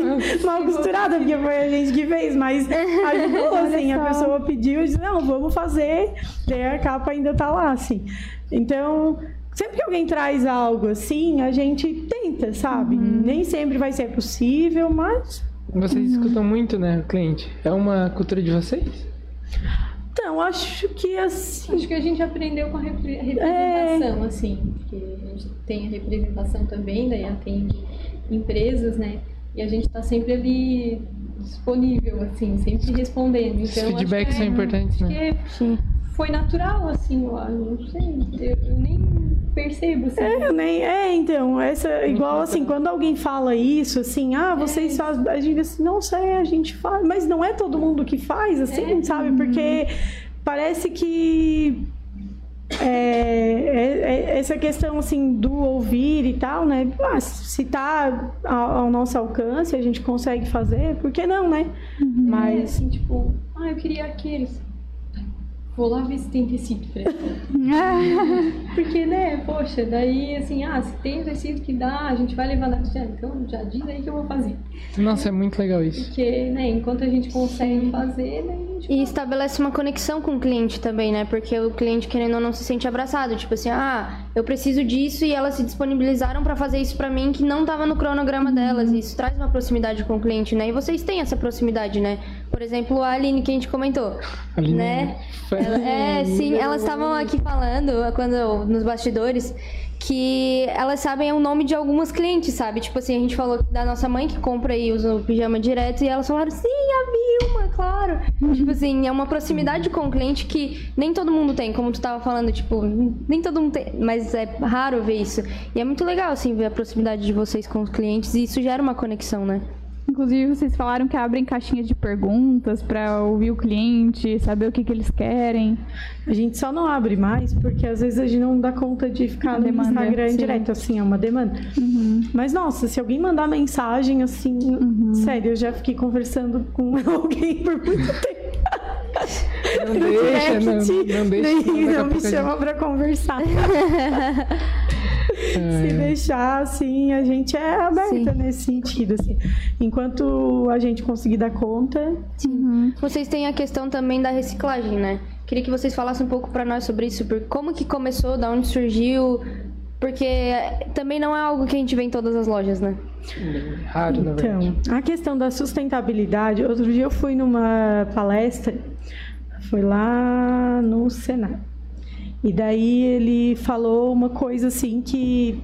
[SPEAKER 8] mal costurada, porque foi a gente que fez, mas *laughs* ajudou, assim, a pessoa pediu e disse, não, vamos fazer, daí a capa ainda tá lá, assim. Então, sempre que alguém traz algo assim, a gente tenta, sabe? Nem sempre vai ser possível, mas
[SPEAKER 6] Vocês escutam muito, né, cliente? É uma cultura de vocês?
[SPEAKER 8] então, acho que assim.
[SPEAKER 9] Acho que a gente aprendeu com a repre- representação, assim, porque a gente tem a representação também, daí atende empresas, né? E a gente tá sempre ali disponível, assim, sempre respondendo.
[SPEAKER 6] Os
[SPEAKER 9] Então, acho
[SPEAKER 6] feedbacks
[SPEAKER 9] que
[SPEAKER 6] são
[SPEAKER 9] é-
[SPEAKER 6] importantes,
[SPEAKER 9] acho
[SPEAKER 6] né?
[SPEAKER 9] que foi natural, assim, eu não sei, eu, nem percebo, assim.
[SPEAKER 8] É, eu nem, é, então, essa, igual assim, *laughs* quando alguém fala isso, assim, ah, vocês fazem, a gente assim, não sei, a gente faz, mas não é todo mundo que faz, assim,
[SPEAKER 9] É.
[SPEAKER 8] sabe? Porque parece que é, é- é- essa questão, assim, do ouvir e tal, né? Ah, se tá ao, ao nosso alcance, a gente consegue fazer, por que não, né?
[SPEAKER 9] É,
[SPEAKER 8] Mas,
[SPEAKER 9] assim, tipo, ah, eu queria aqueles. Vou lá ver se tem tecido fresco. *laughs* Porque, né, poxa, daí assim, ah, se tem tecido que dá, a gente vai levar na costura. Então já diz aí que eu vou fazer.
[SPEAKER 6] Nossa, é muito legal isso.
[SPEAKER 9] Porque, né, enquanto a gente consegue fazer, né, a gente
[SPEAKER 10] E estabelece uma conexão com o cliente também, né? Porque o cliente, querendo ou não, se sente abraçado. Tipo assim, ah, eu preciso disso e elas se disponibilizaram pra fazer isso pra mim que não tava no cronograma delas. E isso traz uma proximidade com o cliente, né? E vocês têm essa proximidade, né? Por exemplo, a Aline que a gente comentou,
[SPEAKER 6] Aline
[SPEAKER 10] né? Ela- é, sim, elas estavam aqui falando quando nos bastidores que elas sabem o nome de algumas clientes, sabe? Tipo assim, a gente falou da nossa mãe que compra e usa o pijama direto e elas falaram, sim, a Vilma, claro. Tipo assim, é uma proximidade com o cliente que nem todo mundo tem, como tu tava falando, tipo, nem todo mundo tem, mas é raro ver isso. E é muito legal, assim, ver a proximidade de vocês com os clientes e isso gera uma conexão, né?
[SPEAKER 1] Inclusive, vocês falaram que abrem caixinhas de perguntas para ouvir o cliente, saber o que, que eles querem.
[SPEAKER 8] A gente só não abre mais porque às vezes a gente não dá conta de ficar
[SPEAKER 1] A
[SPEAKER 8] no
[SPEAKER 1] demanda,
[SPEAKER 8] Instagram
[SPEAKER 1] sim.
[SPEAKER 8] direto, assim, é uma demanda. Mas nossa, se alguém mandar mensagem assim, sério, eu já fiquei conversando com *laughs* alguém por muito tempo.
[SPEAKER 6] Não deixa, não,
[SPEAKER 8] direct,
[SPEAKER 6] não deixa.
[SPEAKER 8] nem-
[SPEAKER 6] a
[SPEAKER 8] não me chama pra conversar. *laughs* *laughs* Se
[SPEAKER 6] É.
[SPEAKER 8] deixar, assim, a gente é aberta
[SPEAKER 10] Sim.
[SPEAKER 8] nesse sentido, assim. Enquanto a gente conseguir dar conta,
[SPEAKER 10] Vocês têm a questão também da reciclagem, né? Queria que vocês falassem um pouco pra nós sobre isso, por como que começou, da onde surgiu, porque também não é algo que a gente vê em todas as lojas, né?
[SPEAKER 6] Raro, na verdade.
[SPEAKER 8] Então, a questão da sustentabilidade, outro dia eu fui numa palestra, foi lá no Senado. E daí ele falou uma coisa assim que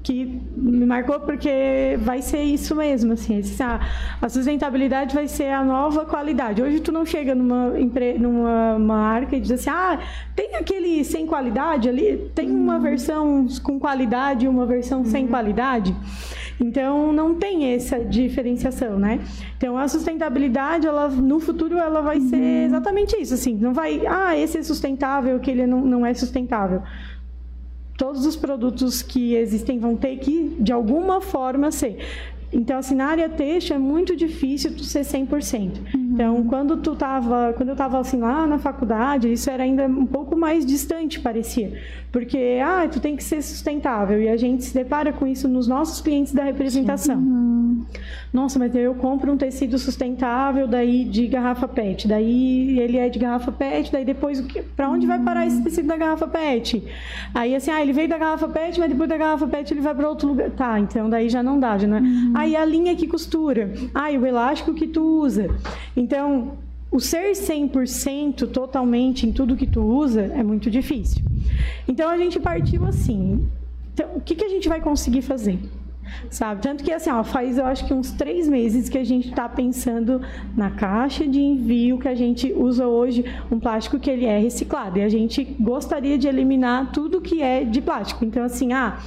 [SPEAKER 8] que me marcou porque vai ser isso mesmo, assim, ah, a sustentabilidade vai ser a nova qualidade. Hoje tu não chega numa, empre- numa uma marca e diz assim, ah, tem aquele sem qualidade ali, tem uma versão com qualidade e uma versão sem qualidade. Então não tem essa diferenciação, né? Então a sustentabilidade, ela no futuro ela vai ser exatamente isso, assim, não vai, ah, esse é sustentável, aquele não, não é sustentável todos os produtos que existem vão ter que, de alguma forma, ser. Então, assim, na área têxtil é muito difícil tu ser 100%. Então, quando tu tava, quando eu estava assim lá na faculdade, isso era ainda um pouco mais distante, parecia. Porque, ah, tu tem que ser sustentável. E a gente se depara com isso nos nossos clientes da representação. Nossa, mas eu compro um tecido sustentável daí de garrafa PET, daí ele é de garrafa PET, daí depois para onde vai parar esse tecido da garrafa PET? Aí assim, ah, ele veio da garrafa PET, mas depois da garrafa PET ele vai para outro lugar. Tá, então daí já não dá, já não é. Aí a linha que costura, ah, e o elástico que tu usa. Então, o ser 100% totalmente em tudo que tu usa é muito difícil. Então a gente partiu assim. Então, o que, que a gente vai conseguir fazer? Sabe? Tanto que assim, ó, faz eu acho que uns três meses que a gente está pensando na caixa de envio que a gente usa hoje, um plástico que ele é reciclado. E a gente gostaria de eliminar tudo que é de plástico. Então, assim, ah,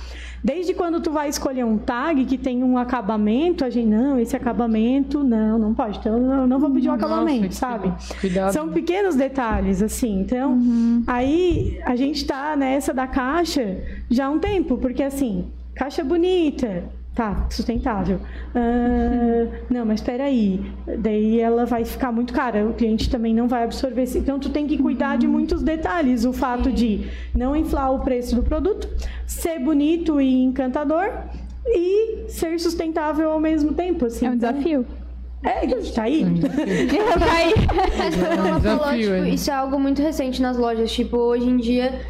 [SPEAKER 8] Desde quando tu vai escolher um tag que tem um acabamento, a gente, não, esse acabamento, não, não pode. Então, eu não vou pedir um
[SPEAKER 6] Nossa,
[SPEAKER 8] acabamento, sabe?
[SPEAKER 6] cuidado.
[SPEAKER 8] São pequenos detalhes, assim. Então, aí a gente tá nessa da caixa já há um tempo, porque assim, caixa bonita, tá, sustentável. Ah, não, mas espera aí. Daí ela vai ficar muito cara, o cliente também não vai absorver. esse- Então, tu tem que cuidar de muitos detalhes. O fato de não inflar o preço do produto, ser bonito e encantador e ser sustentável ao mesmo tempo. Assim.
[SPEAKER 1] É um desafio.
[SPEAKER 8] É, *laughs* tá aí.
[SPEAKER 10] Mas como ela falou,
[SPEAKER 6] Desafio,
[SPEAKER 10] tipo,
[SPEAKER 6] é.
[SPEAKER 10] isso é algo muito recente nas lojas. Tipo, hoje em dia, é-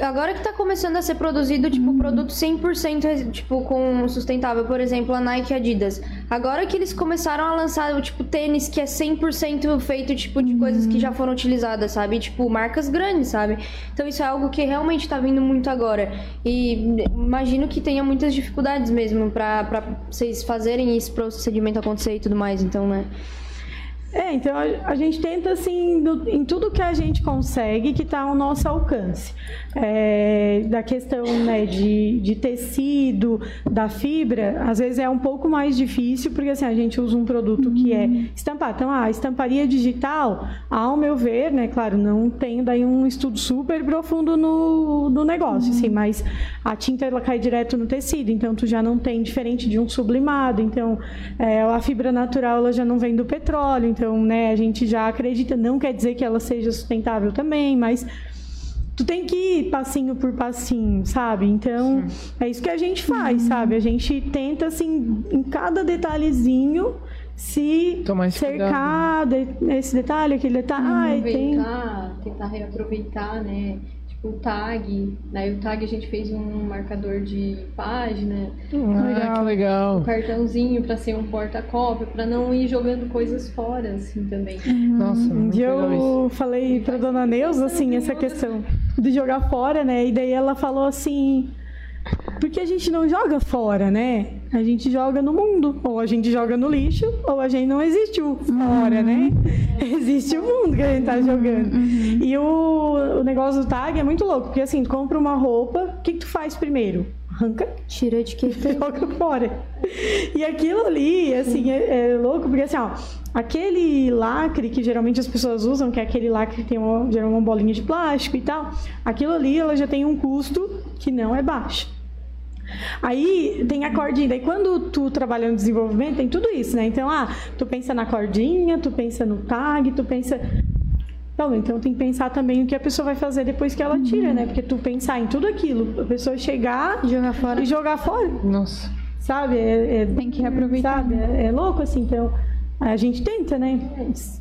[SPEAKER 10] agora que tá começando a ser produzido, tipo, produto 100% re- tipo, com sustentável. Por exemplo, a Nike e Adidas. Agora que eles começaram a lançar, tipo, tênis que é 100% feito, tipo, de coisas que já foram utilizadas, sabe? Tipo, marcas grandes, sabe? Então isso é algo que realmente tá vindo muito agora. E imagino que tenha muitas dificuldades mesmo pra vocês fazerem esse procedimento acontecer e tudo mais. Então, né?
[SPEAKER 8] É, então a, a gente tenta assim, no- em tudo que a gente consegue que está ao nosso alcance. É, da questão né, de, de tecido, da fibra, às vezes é um pouco mais difícil, porque assim, a gente usa um produto que é estampado. Então, a estamparia digital, ao meu ver, né, claro, não tenho daí um estudo super profundo no, no negócio, assim, mas a tinta ela cai direto no tecido, então tu já não tem diferente de um sublimado, então é, a fibra natural ela já não vem do petróleo, então né, a gente já acredita, não quer dizer que ela seja sustentável também, mas tu tem que ir passinho por passinho, sabe? Então, é isso que a gente faz, sabe? A gente tenta, assim, em cada detalhezinho, se
[SPEAKER 6] Tomar esse
[SPEAKER 8] cercar de- esse detalhe, aquele detalhe. Tem...
[SPEAKER 9] Aproveitar, tentar reaproveitar, né? O tag. Daí o tag a gente fez um marcador de página,
[SPEAKER 6] Ah, que legal.
[SPEAKER 9] um cartãozinho pra ser um porta-cópia, pra não ir jogando coisas fora, assim, também.
[SPEAKER 6] Nossa,
[SPEAKER 8] Um
[SPEAKER 6] muito legal
[SPEAKER 8] eu falei pra dona Neuza, assim, essa questão de jogar fora, né? E daí ela falou assim. Porque a gente não joga fora, né? A gente joga no mundo. Ou a gente joga no lixo, ou a gente não existe o fora, né? Existe o mundo que a gente tá jogando. E o, o negócio do tag é muito louco, porque assim, tu compra uma roupa, o que, que tu faz primeiro? arranca,
[SPEAKER 10] Tira a *laughs* etiqueta.
[SPEAKER 8] joga fora. E aquilo ali, assim, é, é louco, porque assim, ó, aquele lacre que geralmente as pessoas usam, que é aquele lacre que tem uma, geralmente uma bolinha de plástico e tal, aquilo ali ela já tem um custo que não é baixo. Aí tem a cordinha. Daí quando tu trabalha no desenvolvimento, tem tudo isso, né? Então, ah, tu pensa na cordinha, tu pensa no tag, tu pensa. Então, então tem que pensar também o que a pessoa vai fazer depois que ela tira, né? Porque tu pensar em tudo aquilo, a pessoa chegar
[SPEAKER 10] Jogar fora.
[SPEAKER 8] e jogar fora,
[SPEAKER 6] Nossa.
[SPEAKER 8] sabe? É, é-
[SPEAKER 1] Tem que reaproveitar.
[SPEAKER 8] Sabe? É, é louco assim, então a gente tenta, né?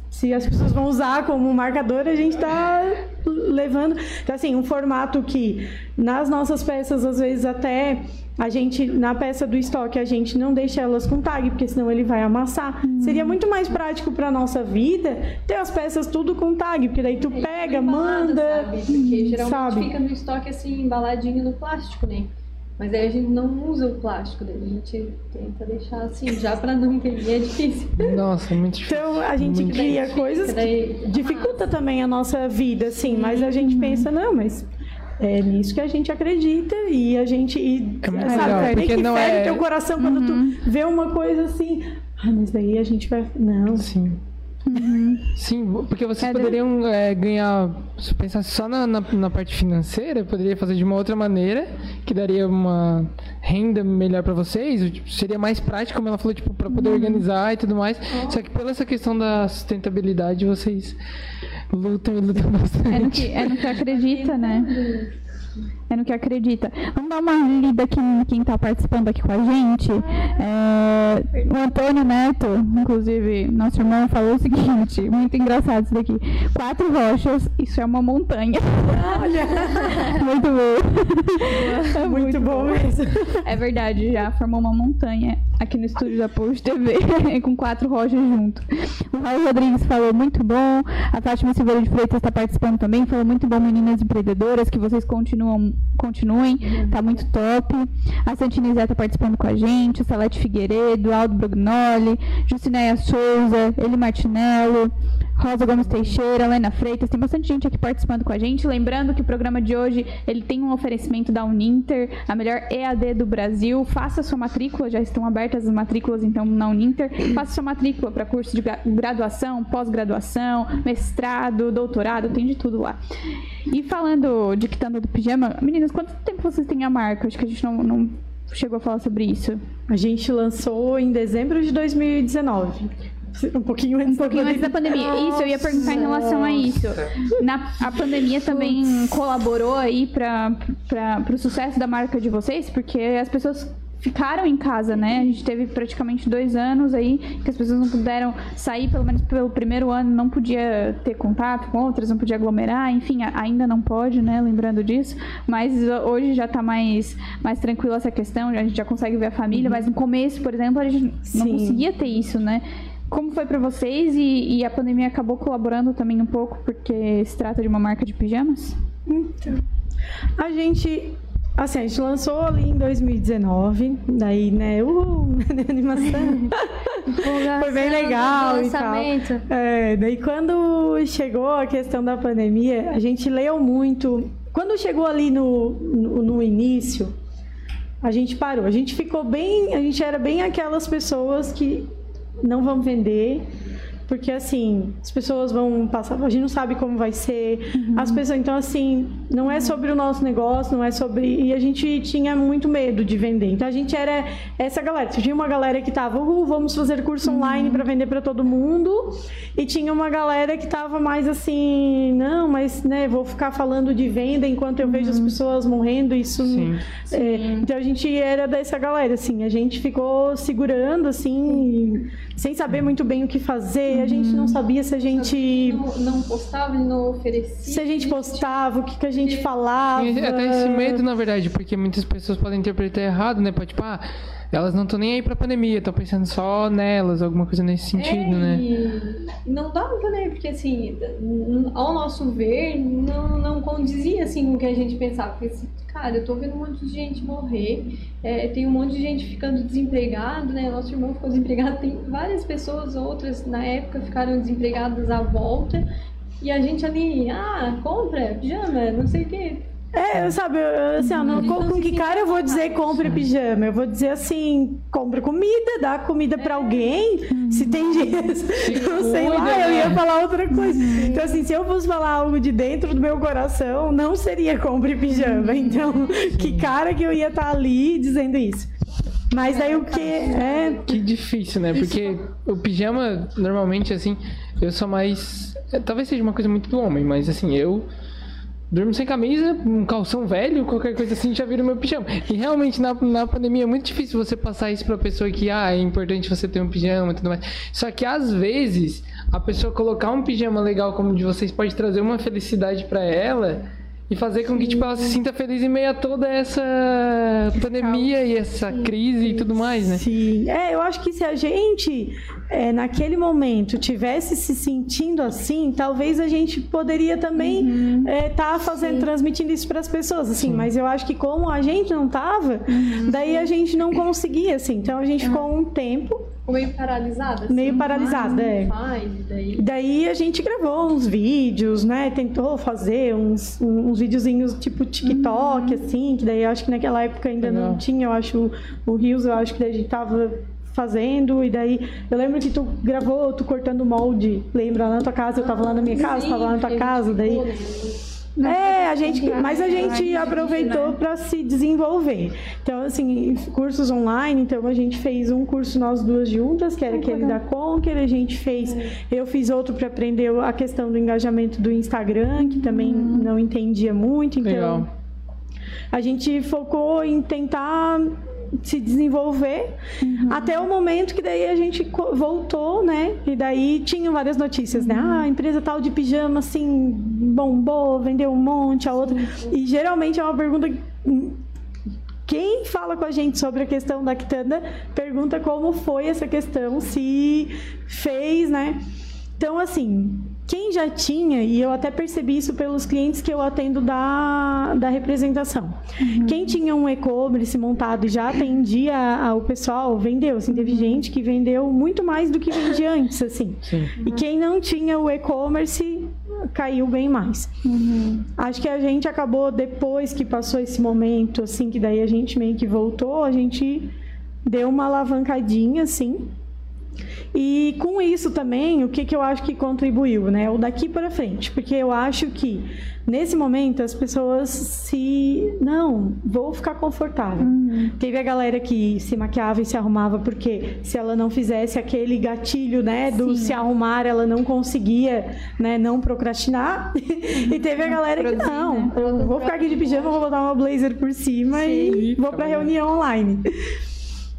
[SPEAKER 8] Se as pessoas vão usar como marcador, a gente tá levando. Então, assim, um formato que nas nossas peças, às vezes, até a gente, na peça do estoque, a gente não deixa elas com tag, porque senão ele vai amassar. Seria muito mais prático para nossa vida ter as peças tudo com tag, porque daí tu pega,
[SPEAKER 9] Embalado,
[SPEAKER 8] manda.
[SPEAKER 9] Sabe? Porque geralmente
[SPEAKER 8] sabe?
[SPEAKER 9] fica no estoque assim, embaladinho no plástico, né? Mas aí a gente não usa o plástico, daí a gente tenta deixar assim, já pra não imprimir é difícil.
[SPEAKER 6] Nossa, é muito difícil.
[SPEAKER 8] Então a gente
[SPEAKER 6] Muito
[SPEAKER 8] cria
[SPEAKER 9] difícil,
[SPEAKER 8] coisas que
[SPEAKER 9] daí-
[SPEAKER 8] dificulta também a nossa vida, assim, mas a gente pensa, não, mas é nisso que a gente acredita e a gente. E,
[SPEAKER 6] É
[SPEAKER 8] sabe,
[SPEAKER 6] legal,
[SPEAKER 8] meio
[SPEAKER 6] porque
[SPEAKER 8] que
[SPEAKER 6] não
[SPEAKER 8] fere
[SPEAKER 6] é-
[SPEAKER 8] teu coração quando tu vê uma coisa assim. Ah, mas daí a gente vai. Não.
[SPEAKER 6] Sim. Sim, porque vocês
[SPEAKER 1] Cada-
[SPEAKER 6] poderiam é, ganhar, se pensasse só na, na, na parte financeira, poderia fazer de uma outra maneira, que daria uma renda melhor pra vocês, tipo, seria mais prático, como ela falou, tipo, para poder organizar e tudo mais. Só que pela essa questão da sustentabilidade, vocês lutam e lutam
[SPEAKER 1] É no
[SPEAKER 6] bastante.
[SPEAKER 1] que, é no que acredita, né? É no que acredita. Vamos dar uma lida aqui em quem tá participando aqui com a gente. É, o Antônio Neto, inclusive, nosso irmão, falou o seguinte: *laughs* muito engraçado isso daqui. Quatro rochas, isso é uma montanha. *laughs* muito bom. *laughs* É
[SPEAKER 8] Muito bom mesmo.
[SPEAKER 1] É verdade, já formou uma montanha aqui no estúdio da Post TV, *laughs* com quatro rochas junto. O Raul Rodrigues falou muito bom. A Fátima Silveira de Freitas está participando também. Falou muito bom, meninas empreendedoras, que vocês continuam, continuem. Tá muito top. A Santina Zé tá participando com a gente. O Salete Figueiredo, Aldo Brognoli, Jucineia Souza, Eli Martinello. Rosa Gomes Teixeira, Helena Freitas, tem bastante gente aqui participando com a gente. Lembrando que o programa de hoje ele tem um oferecimento da Uninter, a melhor EAD do Brasil. Faça sua matrícula, já estão abertas as matrículas então na Uninter. Faça sua matrícula para curso de gra- graduação, pós-graduação, mestrado, doutorado, tem de tudo lá. E falando de quitanda do pijama, meninas, quanto tempo vocês têm a marca? Acho que a gente não, não chegou a falar sobre isso.
[SPEAKER 8] A gente lançou em dezembro de 2019. *laughs* Um pouquinho antes,
[SPEAKER 1] Um pouquinho antes da pandemia. Isso, eu ia perguntar em relação a isso. Na, a pandemia também colaborou aí para o sucesso da marca de vocês, porque as pessoas ficaram em casa, né? A gente teve praticamente dois anos aí que as pessoas não puderam sair, pelo menos pelo primeiro ano, não podia ter contato com outras, não podia aglomerar, enfim, ainda não pode, né? Lembrando disso. Mas hoje já tá mais, mais tranquila essa questão, a gente já consegue ver a família, mas no começo, por exemplo, a gente não
[SPEAKER 8] Sim.
[SPEAKER 1] conseguia ter isso, né? Como foi pra vocês e, e a pandemia acabou colaborando também um pouco porque se trata de uma marca de pijamas?
[SPEAKER 8] Então, a gente, assim, a gente lançou ali em 2019, daí, né, *laughs* uhul, animação. Foi bem legal e tal. É, daí quando chegou a questão da pandemia, a gente leu muito. Quando chegou ali no, no, no início, a gente parou. A gente ficou bem. A gente era bem aquelas pessoas que não vão vender. Porque assim, as pessoas vão passar, a gente não sabe como vai ser. As pessoas, então assim, não é sobre o nosso negócio, não é sobre. E a gente tinha muito medo de vender. Então a gente era essa galera. Tinha uma galera que tava, vamos fazer curso online para vender para todo mundo. E tinha uma galera que tava mais assim, não, mas né, vou ficar falando de venda enquanto eu vejo as pessoas morrendo, isso
[SPEAKER 6] Sim.
[SPEAKER 8] é, então a gente era dessa galera, assim, a gente ficou segurando, assim, sem saber muito bem o que fazer, a gente não sabia se a gente.
[SPEAKER 9] Não, não postava, não oferecia.
[SPEAKER 8] Se a gente postava, o que, que a gente falava.
[SPEAKER 6] Tem até esse medo, na verdade, porque muitas pessoas podem interpretar errado, né? Pode, tipo, ah, elas não estão nem aí pra pandemia, estão pensando só nelas, alguma coisa nesse sentido,
[SPEAKER 9] é,
[SPEAKER 6] né?
[SPEAKER 9] Não dava, né? Porque assim, ao nosso ver, não, não condizia assim com o que a gente pensava. Porque, assim, cara, eu tô vendo um monte de gente morrer, é, tem um monte de gente ficando desempregado, né? Nosso irmão ficou desempregado, tem várias pessoas, outras na época ficaram desempregadas à volta. E a gente ali, ah, compra, pijama, não sei o quê.
[SPEAKER 8] É, sabe, eu- assim, ó, não, com, com que cara eu vou dizer compre pijama? Eu vou dizer assim, compre comida, dá comida pra alguém, se tem dinheiro, *laughs* não sei
[SPEAKER 6] cuida,
[SPEAKER 8] lá, eu
[SPEAKER 6] né?
[SPEAKER 8] ia falar outra coisa. Então, assim, se eu fosse falar algo de dentro do meu coração, não seria compre pijama. Então, que cara que eu ia estar ali dizendo isso. Mas aí o que é...
[SPEAKER 6] Que difícil, né? Porque o pijama, normalmente, assim, eu sou mais. é, Talvez seja uma coisa muito do homem, mas assim, eu durmo sem camisa, um calção velho, qualquer coisa assim, já vira o meu pijama. E realmente na, na pandemia é muito difícil você passar isso pra pessoa que, ah, é importante você ter um pijama e tudo mais. Só que às vezes, a pessoa colocar um pijama legal como o de vocês pode trazer uma felicidade pra ela. E fazer com que tipo, ela se sinta feliz em meio a toda essa pandemia e essa crise e tudo mais, né?
[SPEAKER 8] Sim, é, eu acho que se a gente, é, naquele momento, tivesse se sentindo assim, talvez a gente poderia também estar fazendo, transmitindo isso para as pessoas, assim. Mas eu acho que como a gente não tava, daí a gente não conseguia, assim. Então a gente ficou um tempo
[SPEAKER 9] Ficou meio paralisada. assim,
[SPEAKER 8] meio paralisada, é.
[SPEAKER 9] Faz, e daí...
[SPEAKER 8] Daí a gente gravou uns vídeos, né? Tentou fazer uns, uns videozinhos tipo TikTok, assim, que daí eu acho que naquela época ainda não
[SPEAKER 6] Legal.
[SPEAKER 8] tinha, eu acho, o Rios, eu acho que daí a gente tava fazendo, e daí eu lembro que tu gravou tu cortando molde, lembra lá na tua casa, eu tava lá na minha casa, tava lá na tua casa, daí. É, a gente, mas a gente aproveitou para se desenvolver. Então, assim, cursos online, então a gente fez um curso nós duas juntas, que era aquele da Conquer, a gente fez, eu fiz outro para aprender a questão do engajamento do Instagram, que também não entendia muito, então
[SPEAKER 6] Legal.
[SPEAKER 8] a gente focou em tentar se desenvolver até o momento que daí a gente voltou, né? E daí tinham várias notícias, né? Ah, a empresa tal de pijama assim bombou, vendeu um monte, a outra. E geralmente é uma pergunta quem fala com a gente sobre a questão da Quitanda pergunta como foi essa questão, se fez, né? Então, assim, quem já tinha, e eu até percebi isso pelos clientes que eu atendo da, da representação. Quem tinha um e-commerce montado e já atendia ao pessoal, vendeu. Assim, teve gente que vendeu muito mais do que vendia antes, assim.
[SPEAKER 6] Sim.
[SPEAKER 8] E quem não tinha o e-commerce caiu bem mais. Acho que a gente acabou depois que passou esse momento, assim, que daí a gente meio que voltou, a gente deu uma alavancadinha, assim. E com isso também, o que, que eu acho que contribuiu, né? O daqui para frente, porque eu acho que nesse momento as pessoas se não, vou ficar confortável. Teve a galera que se maquiava e se arrumava porque se ela não fizesse aquele gatilho, né, do se arrumar, ela não conseguia, né, não procrastinar. *laughs* e teve a galera que não, eu vou ficar aqui de pijama, vou botar uma blazer por cima e vou para reunião online.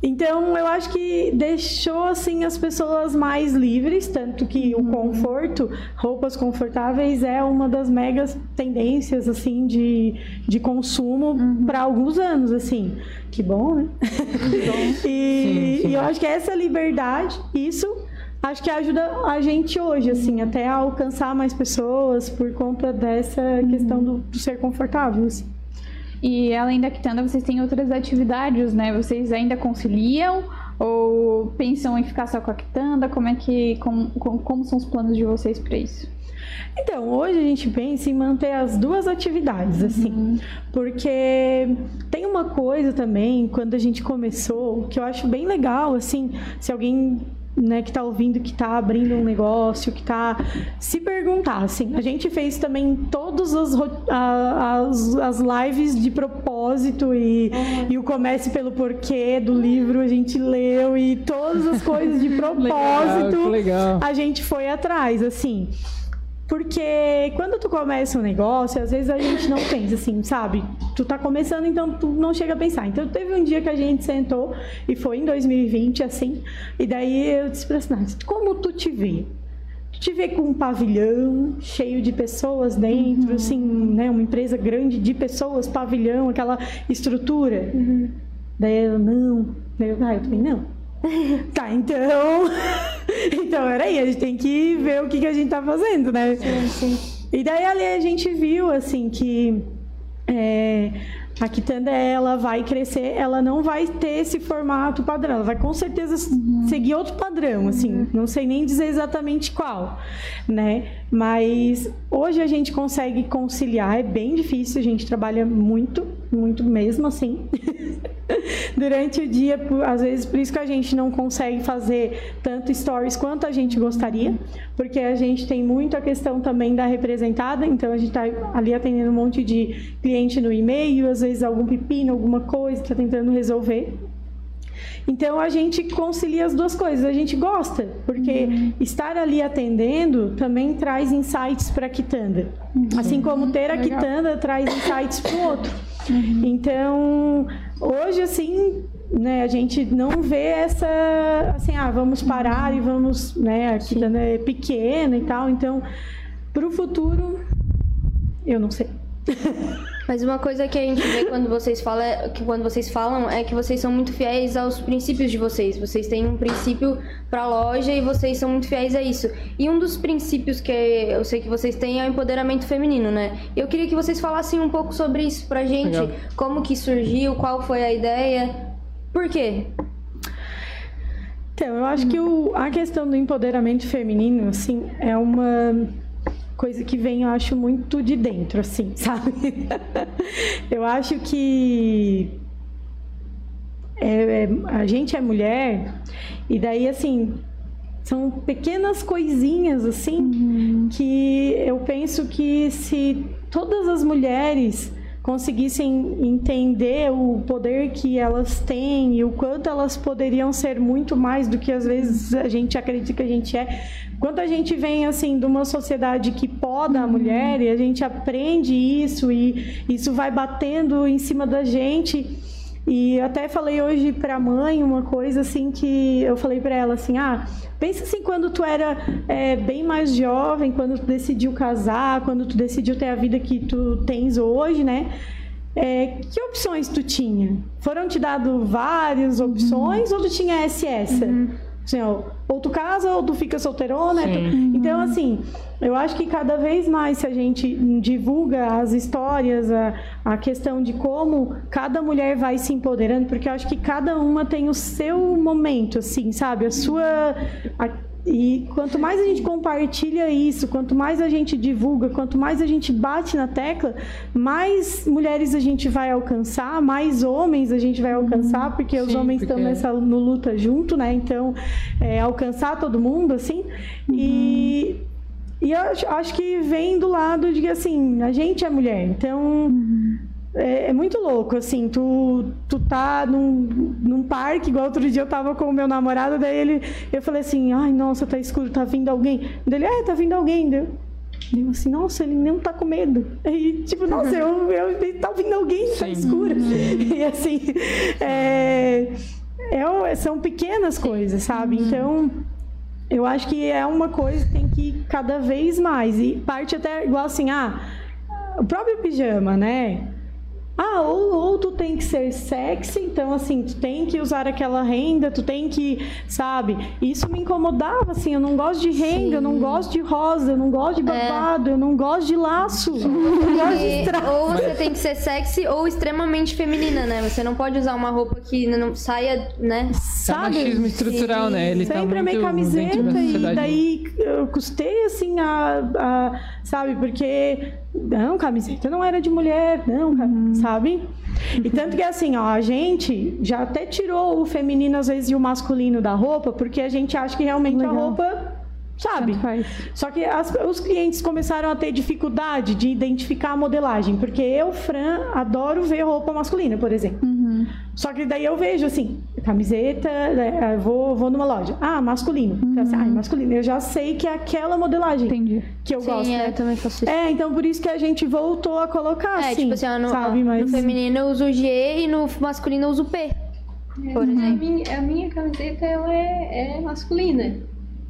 [SPEAKER 8] Então, eu acho que deixou assim as pessoas mais livres, tanto que o conforto, roupas confortáveis é uma das megas tendências assim de, de consumo para alguns anos assim. Que bom, né? *laughs* e,
[SPEAKER 6] Sim, sim.
[SPEAKER 8] e eu acho que essa liberdade, isso acho que ajuda a gente hoje assim, até a alcançar mais pessoas por conta dessa questão do, do ser confortável. assim.
[SPEAKER 1] E além da Quitanda, vocês têm outras atividades, né? Vocês ainda conciliam ou pensam em ficar só com a Quitanda? Como é que como, como, como são os planos de vocês para isso?
[SPEAKER 8] Então, hoje a gente pensa em manter as duas atividades, assim, porque tem uma coisa também, quando a gente começou, que eu acho bem legal, assim, se alguém né, que está ouvindo, que está abrindo um negócio, que está se perguntar, assim, a gente fez também todas as, as, as lives de propósito e, e o comece pelo porquê do livro a gente leu e todas as coisas de *laughs* propósito
[SPEAKER 6] que legal.
[SPEAKER 8] a gente foi atrás, assim. Porque quando tu começa um negócio, às vezes a gente não pensa assim, sabe? Tu tá começando, então tu não chega a pensar. Então teve um dia que a gente sentou, e foi em 2020, assim, e daí eu disse pra Sinais, como tu te vê? Tu te vê com um pavilhão cheio de pessoas dentro, assim, né? Uma empresa grande de pessoas, pavilhão, aquela estrutura. Daí eu, não. Daí eu, ah, eu também não. *laughs* Tá, então. *laughs* então, peraí, a gente tem que ver o que, que a gente tá fazendo, né? E daí ali a gente viu, assim, que é, a quitanda ela vai crescer, ela não vai ter esse formato padrão, ela vai com certeza seguir outro padrão, assim, não sei nem dizer exatamente qual, né? Mas hoje a gente consegue conciliar, é bem difícil, a gente trabalha muito, muito mesmo assim. *laughs* Durante o dia, às vezes por isso que a gente não consegue fazer tanto stories quanto a gente gostaria, porque a gente tem muito a questão também da representada, então a gente está ali atendendo um monte de cliente no e-mail, às vezes algum pepino, alguma coisa, está tentando resolver. Então a gente concilia as duas coisas, a gente gosta, porque estar ali atendendo também traz insights para a quitanda. Assim como ter a
[SPEAKER 1] Legal.
[SPEAKER 8] quitanda traz insights para o outro. Então, hoje assim, né, a gente não vê essa assim, ah, vamos parar e vamos, né, a quitanda é pequena e tal, então para o futuro eu não sei. *laughs*
[SPEAKER 10] Mas uma coisa que a gente vê quando vocês falam, que quando vocês falam é que vocês são muito fiéis aos princípios de vocês. Vocês têm um princípio para a loja e vocês são muito fiéis a isso. E um dos princípios que eu sei que vocês têm é o empoderamento feminino, né? Eu queria que vocês falassem um pouco sobre isso pra gente,
[SPEAKER 6] Legal.
[SPEAKER 10] como que surgiu, qual foi a ideia, por quê?
[SPEAKER 8] Então, eu acho que o- a questão do empoderamento feminino, assim, é uma coisa que vem, eu acho, muito de dentro, assim, *laughs* sabe? eu acho que é- é- a gente é mulher e daí, assim, são pequenas coisinhas, assim, que eu penso que se todas as mulheres conseguissem entender o poder que elas têm e o quanto elas poderiam ser muito mais do que às vezes a gente acredita que a gente é. Quando a gente vem assim de uma sociedade que poda a mulher e a gente aprende isso e isso vai batendo em cima da gente. E até falei hoje pra mãe uma coisa assim que eu falei pra ela assim, ah, pensa assim quando tu era é, bem mais jovem, quando tu decidiu casar, quando tu decidiu ter a vida que tu tens hoje, né? É, que opções tu tinha? Foram te dado várias opções ou tu tinha essa e essa? Assim, ó, ou tu casa ou tu fica solteirona.
[SPEAKER 6] Sim.
[SPEAKER 8] tu- Então, assim, eu acho que cada vez mais se a gente divulga as histórias, a, a questão de como cada mulher vai se empoderando, porque eu acho que cada uma tem o seu momento, assim, sabe? A sua. a- e quanto mais a gente compartilha isso, quanto mais a gente divulga, quanto mais a gente bate na tecla, mais mulheres a gente vai alcançar, mais homens a gente vai alcançar, porque os
[SPEAKER 6] Sim,
[SPEAKER 8] homens estão
[SPEAKER 6] porque-
[SPEAKER 8] nessa no luta junto, né? Então, é, alcançar todo mundo, assim. E, e eu acho, acho que vem do lado de que, assim, a gente é mulher. Então, é, é muito louco, assim. Tu, tu tá num, num parque, igual outro dia eu tava com o meu namorado, daí ele... Eu falei assim, ai, nossa, tá escuro, tá vindo alguém. Daí ele, é, tá vindo alguém. Daí eu- eu assim, nossa, ele não tá com medo. E tipo, nossa, eu, *laughs* eu tá vindo alguém, tá escuro. *laughs* E assim, é, é são pequenas coisas, sabe? Então, eu acho que é uma coisa que tem que ir cada vez mais. E parte até igual assim, ah, o próprio pijama, né? Ah, ou, ou tu tem que ser sexy, então assim, tu tem que usar aquela renda, tu tem que, sabe? Isso me incomodava, assim, eu não gosto de renda, eu não gosto de rosa, eu não gosto de babado, eu não gosto de laço, eu não gosto de
[SPEAKER 10] ou você tem que ser sexy ou extremamente feminina, né? Você não pode usar uma roupa que não saia, né?
[SPEAKER 6] É
[SPEAKER 8] Sabe?
[SPEAKER 6] machismo estrutural, né? Ele tá
[SPEAKER 8] Sempre
[SPEAKER 6] muito
[SPEAKER 8] amei camiseta e
[SPEAKER 6] sociedade.
[SPEAKER 8] daí eu custei assim a, a- sabe, porque não, camiseta não era de mulher, não,
[SPEAKER 6] Uhum.
[SPEAKER 8] sabe? E tanto que assim, ó, a gente já até tirou o feminino às vezes e o masculino da roupa, porque a gente acha que realmente a
[SPEAKER 1] Legal.
[SPEAKER 8] roupa Sabe? Só que as- os clientes começaram a ter dificuldade de identificar a modelagem, porque eu, Fran, adoro ver roupa masculina, por exemplo.
[SPEAKER 1] Uhum.
[SPEAKER 8] Só que daí eu vejo assim, camiseta, né, eu vou, vou numa loja. Ah, masculino. Então, assim, ah, é masculino. Eu já sei que é aquela modelagem
[SPEAKER 1] Entendi.
[SPEAKER 8] que eu
[SPEAKER 10] Sim,
[SPEAKER 8] gosto.
[SPEAKER 10] é,
[SPEAKER 8] né?
[SPEAKER 10] eu também faço isso.
[SPEAKER 8] É, então por isso que a gente voltou a colocar
[SPEAKER 10] É,
[SPEAKER 8] assim,
[SPEAKER 10] tipo assim, no,
[SPEAKER 8] sabe? Mas
[SPEAKER 10] no feminino eu uso o G e no masculino eu uso o P. Por
[SPEAKER 9] A
[SPEAKER 10] exemplo.
[SPEAKER 9] minha, a minha camiseta ela é, é masculina.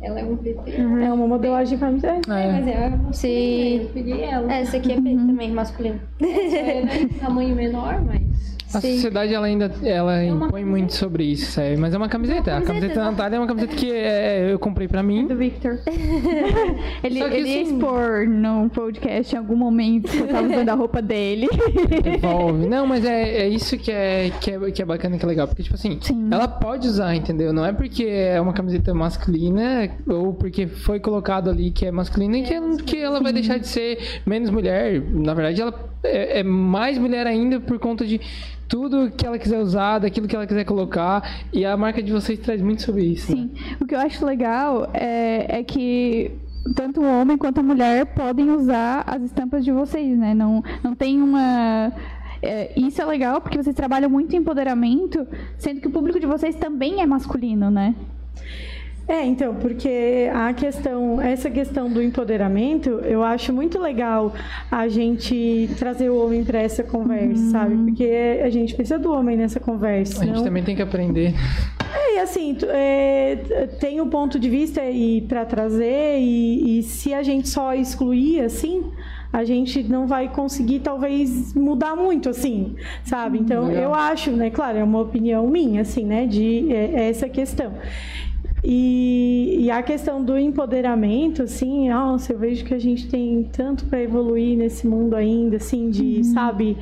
[SPEAKER 9] Ela é um PT.
[SPEAKER 8] é uma modelagem de camiseta.
[SPEAKER 6] É.
[SPEAKER 9] Mas é masculina.
[SPEAKER 10] Sim.
[SPEAKER 9] Eu peguei ela.
[SPEAKER 10] É, esse aqui é P também, masculino.
[SPEAKER 9] É tamanho menor, mas.
[SPEAKER 6] A sociedade ela ainda ela impõe muito sobre isso, sério. Mas é uma camiseta. a camiseta da Natália é uma camiseta que é, eu comprei pra mim.
[SPEAKER 1] Do Victor. *laughs* ele
[SPEAKER 6] Só que
[SPEAKER 1] ele ia
[SPEAKER 6] assim-
[SPEAKER 1] expor no podcast em algum momento que eu tava usando a roupa dele.
[SPEAKER 6] Devolve. Não, mas é, é isso que é, que, é, que é bacana, que é legal. Porque, tipo assim, ela pode usar, entendeu? Não é porque é uma camiseta masculina ou porque foi colocado ali que é masculina que, ela- que ela vai deixar de ser menos mulher. Na verdade, ela é, é mais mulher ainda por conta de tudo que ela quiser usar, daquilo que ela quiser colocar. E a marca de vocês traz muito sobre isso. né?
[SPEAKER 1] Sim. O que eu acho legal é, é que tanto o homem quanto a mulher podem usar as estampas de vocês, né? Não, não tem uma. é, isso é legal porque vocês trabalham muito em empoderamento, sendo que o público de vocês também é masculino, né?
[SPEAKER 8] É, então, porque a questão, essa questão do empoderamento, eu acho muito legal a gente trazer o homem para essa conversa, sabe? Porque a gente precisa do homem nessa conversa.
[SPEAKER 6] A gente
[SPEAKER 8] senão-
[SPEAKER 6] também tem que aprender.
[SPEAKER 8] É, e assim, é, tem o ponto de vista e para trazer e, e se a gente só excluir assim, a gente não vai conseguir talvez mudar muito assim, sabe? Então
[SPEAKER 11] Legal.
[SPEAKER 8] eu acho, né? Claro, é uma opinião minha assim, né? De é, é essa questão. E, e a questão do empoderamento, assim, nossa, eu vejo que a gente tem tanto para evoluir nesse mundo ainda, assim, de, sabe,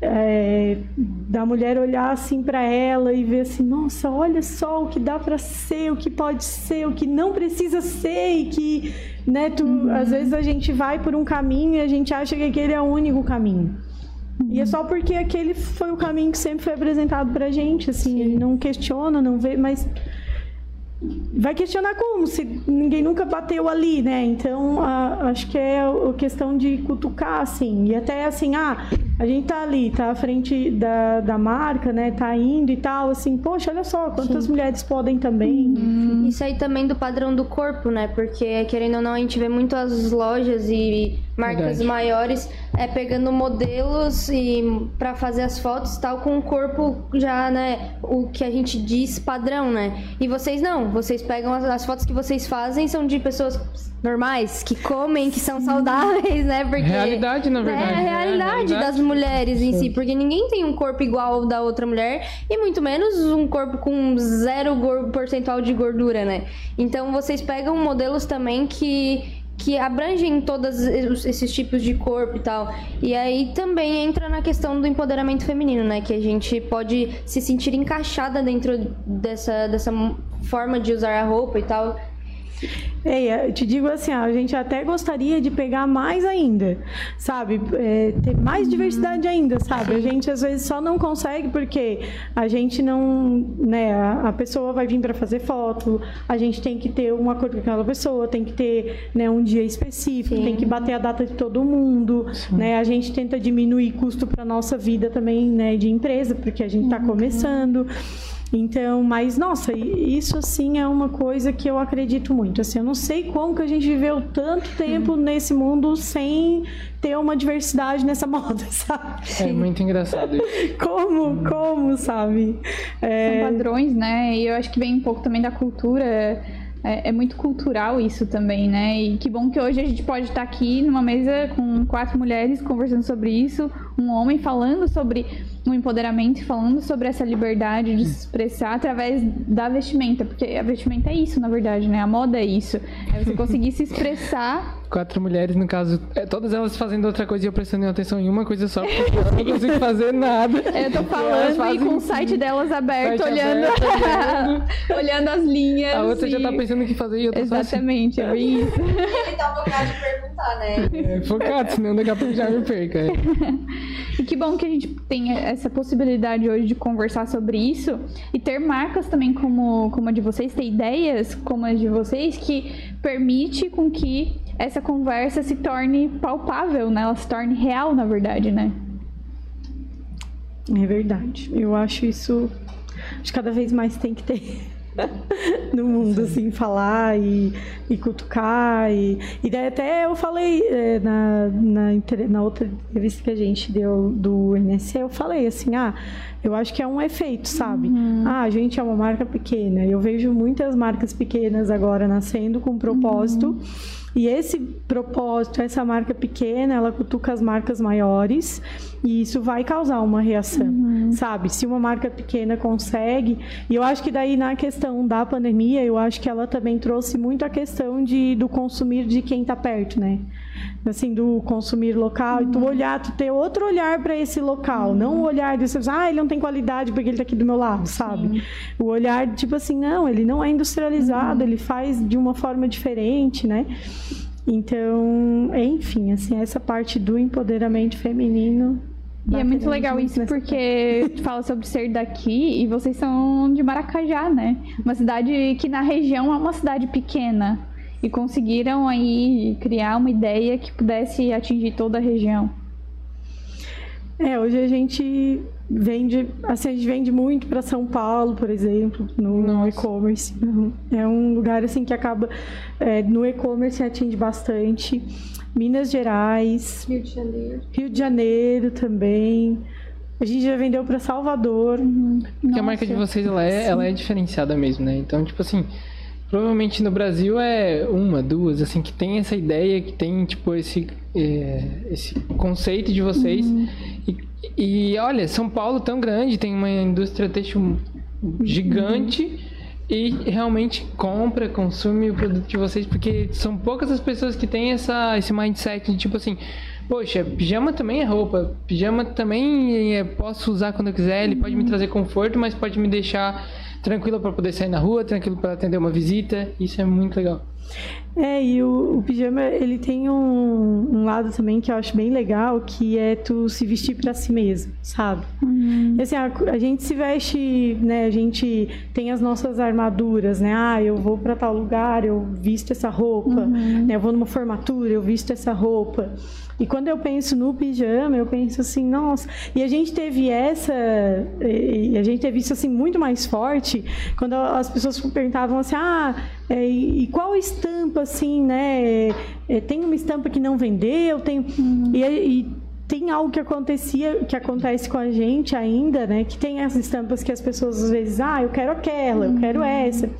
[SPEAKER 8] é, da mulher olhar assim para ela e ver assim, nossa, olha só o que dá para ser, o que pode ser, o que não precisa ser e que, né, tu, às vezes a gente vai por um caminho e a gente acha que aquele é o único caminho. E é só porque aquele foi o caminho que sempre foi apresentado pra gente, assim, ele não questiona, não vê, mas vai questionar como se ninguém nunca bateu ali, né? Então a- acho que é a questão de cutucar, assim, e até assim, ah, a gente tá ali, tá à frente da, da marca, né? Tá indo e tal, assim, poxa, olha só, quantas mulheres podem também.
[SPEAKER 10] Isso aí também do padrão do corpo, né? Porque, querendo ou não, a gente vê muito as lojas e marcas
[SPEAKER 11] Verdade.
[SPEAKER 10] maiores é, pegando modelos e para fazer as fotos e tal com o corpo já, né? O que a gente diz padrão, né? E vocês não, vocês pegam as, as fotos que vocês fazem são de pessoas normais, que comem, que são saudáveis, né? Porque
[SPEAKER 6] Realidade, na verdade,
[SPEAKER 10] É a
[SPEAKER 6] né?
[SPEAKER 10] realidade das mulheres em si, porque ninguém tem um corpo igual ao da outra mulher e muito menos um corpo com zero percentual de gordura, né? Então vocês pegam modelos também que que abrangem todos es- esses tipos de corpo e tal. E aí também entra na questão do empoderamento feminino, né? Que a gente pode se sentir encaixada dentro dessa, dessa forma de usar a roupa e tal.
[SPEAKER 8] Ei, eu te digo assim, a gente até gostaria de pegar mais ainda, sabe? É, ter mais diversidade ainda, sabe? A gente às vezes só não consegue porque a gente não, né? A, pessoa vai vir para fazer foto, a gente tem que ter um acordo com aquela pessoa, tem que ter né, um dia específico, tem que bater a data de todo mundo, né? A gente tenta diminuir custo para nossa vida também, né? De empresa, porque a gente está começando. Então, mas nossa, isso assim é uma coisa que eu acredito muito. Assim, eu não sei como que a gente viveu tanto tempo nesse mundo sem ter uma diversidade nessa *laughs* moda, sabe?
[SPEAKER 6] É muito engraçado isso. *laughs*
[SPEAKER 8] Como, como, sabe? É,
[SPEAKER 1] São padrões, né? E eu acho que vem um pouco também da cultura. É, é muito cultural isso também, né? E que bom que hoje a gente pode estar aqui numa mesa com quatro mulheres conversando sobre isso, um homem falando sobre o empoderamento, falando sobre essa liberdade de se expressar através da vestimenta, porque a vestimenta é isso, na verdade, né? A moda é isso. É você conseguir se expressar
[SPEAKER 6] Quatro mulheres, no caso, é, todas elas fazendo outra coisa e eu prestando atenção em uma coisa só, porque eu não consigo fazer nada.
[SPEAKER 1] Eu tô falando e
[SPEAKER 6] fazem
[SPEAKER 1] com o site delas aberto,
[SPEAKER 6] Site
[SPEAKER 1] olhando,
[SPEAKER 6] aberto, *laughs*
[SPEAKER 1] olhando as linhas.
[SPEAKER 6] A outra já
[SPEAKER 1] e-
[SPEAKER 6] tá pensando o que fazer e eu tô só assim.
[SPEAKER 1] Exatamente, é bem isso.
[SPEAKER 2] Ele tá focado de perguntar, né?
[SPEAKER 6] É, focado, senão daqui a pouco já me perca. é. *laughs*
[SPEAKER 1] E que bom que a gente tem essa possibilidade hoje de conversar sobre isso e ter marcas também como, como a de vocês, ter ideias como as de vocês que permite com que essa conversa se torne palpável, né? Ela se torne real, na verdade, né?
[SPEAKER 8] É verdade. Eu acho isso. Acho que cada vez mais tem que ter *laughs* no mundo, assim, falar e, e cutucar. E, e daí até eu falei eh, na, na, na outra entrevista que a gente deu do NSC, eu falei assim, ah, eu acho que é um efeito, sabe? Ah, a gente é uma marca pequena. Eu vejo muitas marcas pequenas agora nascendo com propósito. E esse propósito, essa marca pequena, ela cutuca as marcas maiores e isso vai causar uma reação, uhum. sabe? Se uma marca pequena consegue, e eu acho que daí na questão da pandemia, eu acho que ela também trouxe muito a questão de, do consumir de quem está perto, né? Assim do consumir local uhum. e tu olhar tu ter outro olhar para esse local uhum. não o olhar de ah ele não tem qualidade porque ele está aqui do meu lado sabe Sim. o olhar tipo assim não ele não é industrializado uhum. ele faz de uma forma diferente né então enfim assim essa parte do empoderamento feminino
[SPEAKER 1] e é muito legal isso porque tu fala sobre ser daqui e vocês são de Maracajá, né? Uma cidade que na região é uma cidade pequena e conseguiram aí criar uma ideia que pudesse atingir toda a região.
[SPEAKER 8] É, hoje a gente vende, assim, a gente vende muito para São Paulo, por exemplo, no, e-commerce. É um lugar assim que acaba é, no e-commerce atinge bastante. Minas Gerais,
[SPEAKER 9] Rio de Janeiro,
[SPEAKER 8] Rio de Janeiro também. A gente já vendeu para Salvador. Uhum.
[SPEAKER 6] Porque a marca de vocês ela é, ela é diferenciada mesmo, né? Então, tipo assim, Provavelmente no Brasil é uma, duas, assim, que tem essa ideia, que tem, tipo, esse, é, esse conceito de vocês. Uhum. E, e, olha, São Paulo tão grande, tem uma indústria têxtil gigante. Uhum. E realmente compra, consome o produto de vocês, porque são poucas as pessoas que têm essa, esse mindset de tipo assim, poxa, pijama também é roupa, pijama também é, posso usar quando eu quiser, ele pode me trazer conforto, mas pode me deixar tranquilo para poder sair na rua, tranquilo para atender uma visita. Isso é muito legal.
[SPEAKER 8] É, e o, o pijama, ele tem um, um, lado também que eu acho bem legal, que é tu se vestir para si mesmo, sabe? Uhum. Assim, a, a, gente se veste, né, a gente tem as nossas armaduras, né? Ah, eu vou para tal lugar, eu visto essa roupa, uhum. né? Eu vou numa formatura, eu visto essa roupa. E quando eu penso no pijama, eu penso assim, nossa. E a gente teve essa, e a gente teve isso assim muito mais forte quando as pessoas perguntavam assim, ah, é, e qual estampa assim, né? É, tem uma estampa que não vendeu, tem uhum. e, e tem algo que acontecia, que acontece com a gente ainda, né? Que tem as estampas que as pessoas às vezes, ah, eu quero aquela, eu quero essa.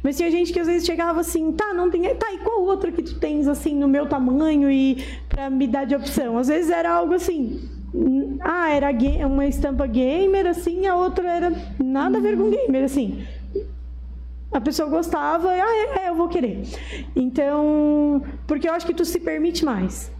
[SPEAKER 8] Mas tinha gente que às vezes chegava assim, tá, não tem. Tá, e qual outra que tu tens assim no meu tamanho e pra me dar de opção? Às vezes era algo assim. Ah, era uma estampa gamer, assim, a outra era nada a ver com gamer, assim. A pessoa gostava, ah, é, é, eu vou querer. Então, porque eu acho que tu se permite mais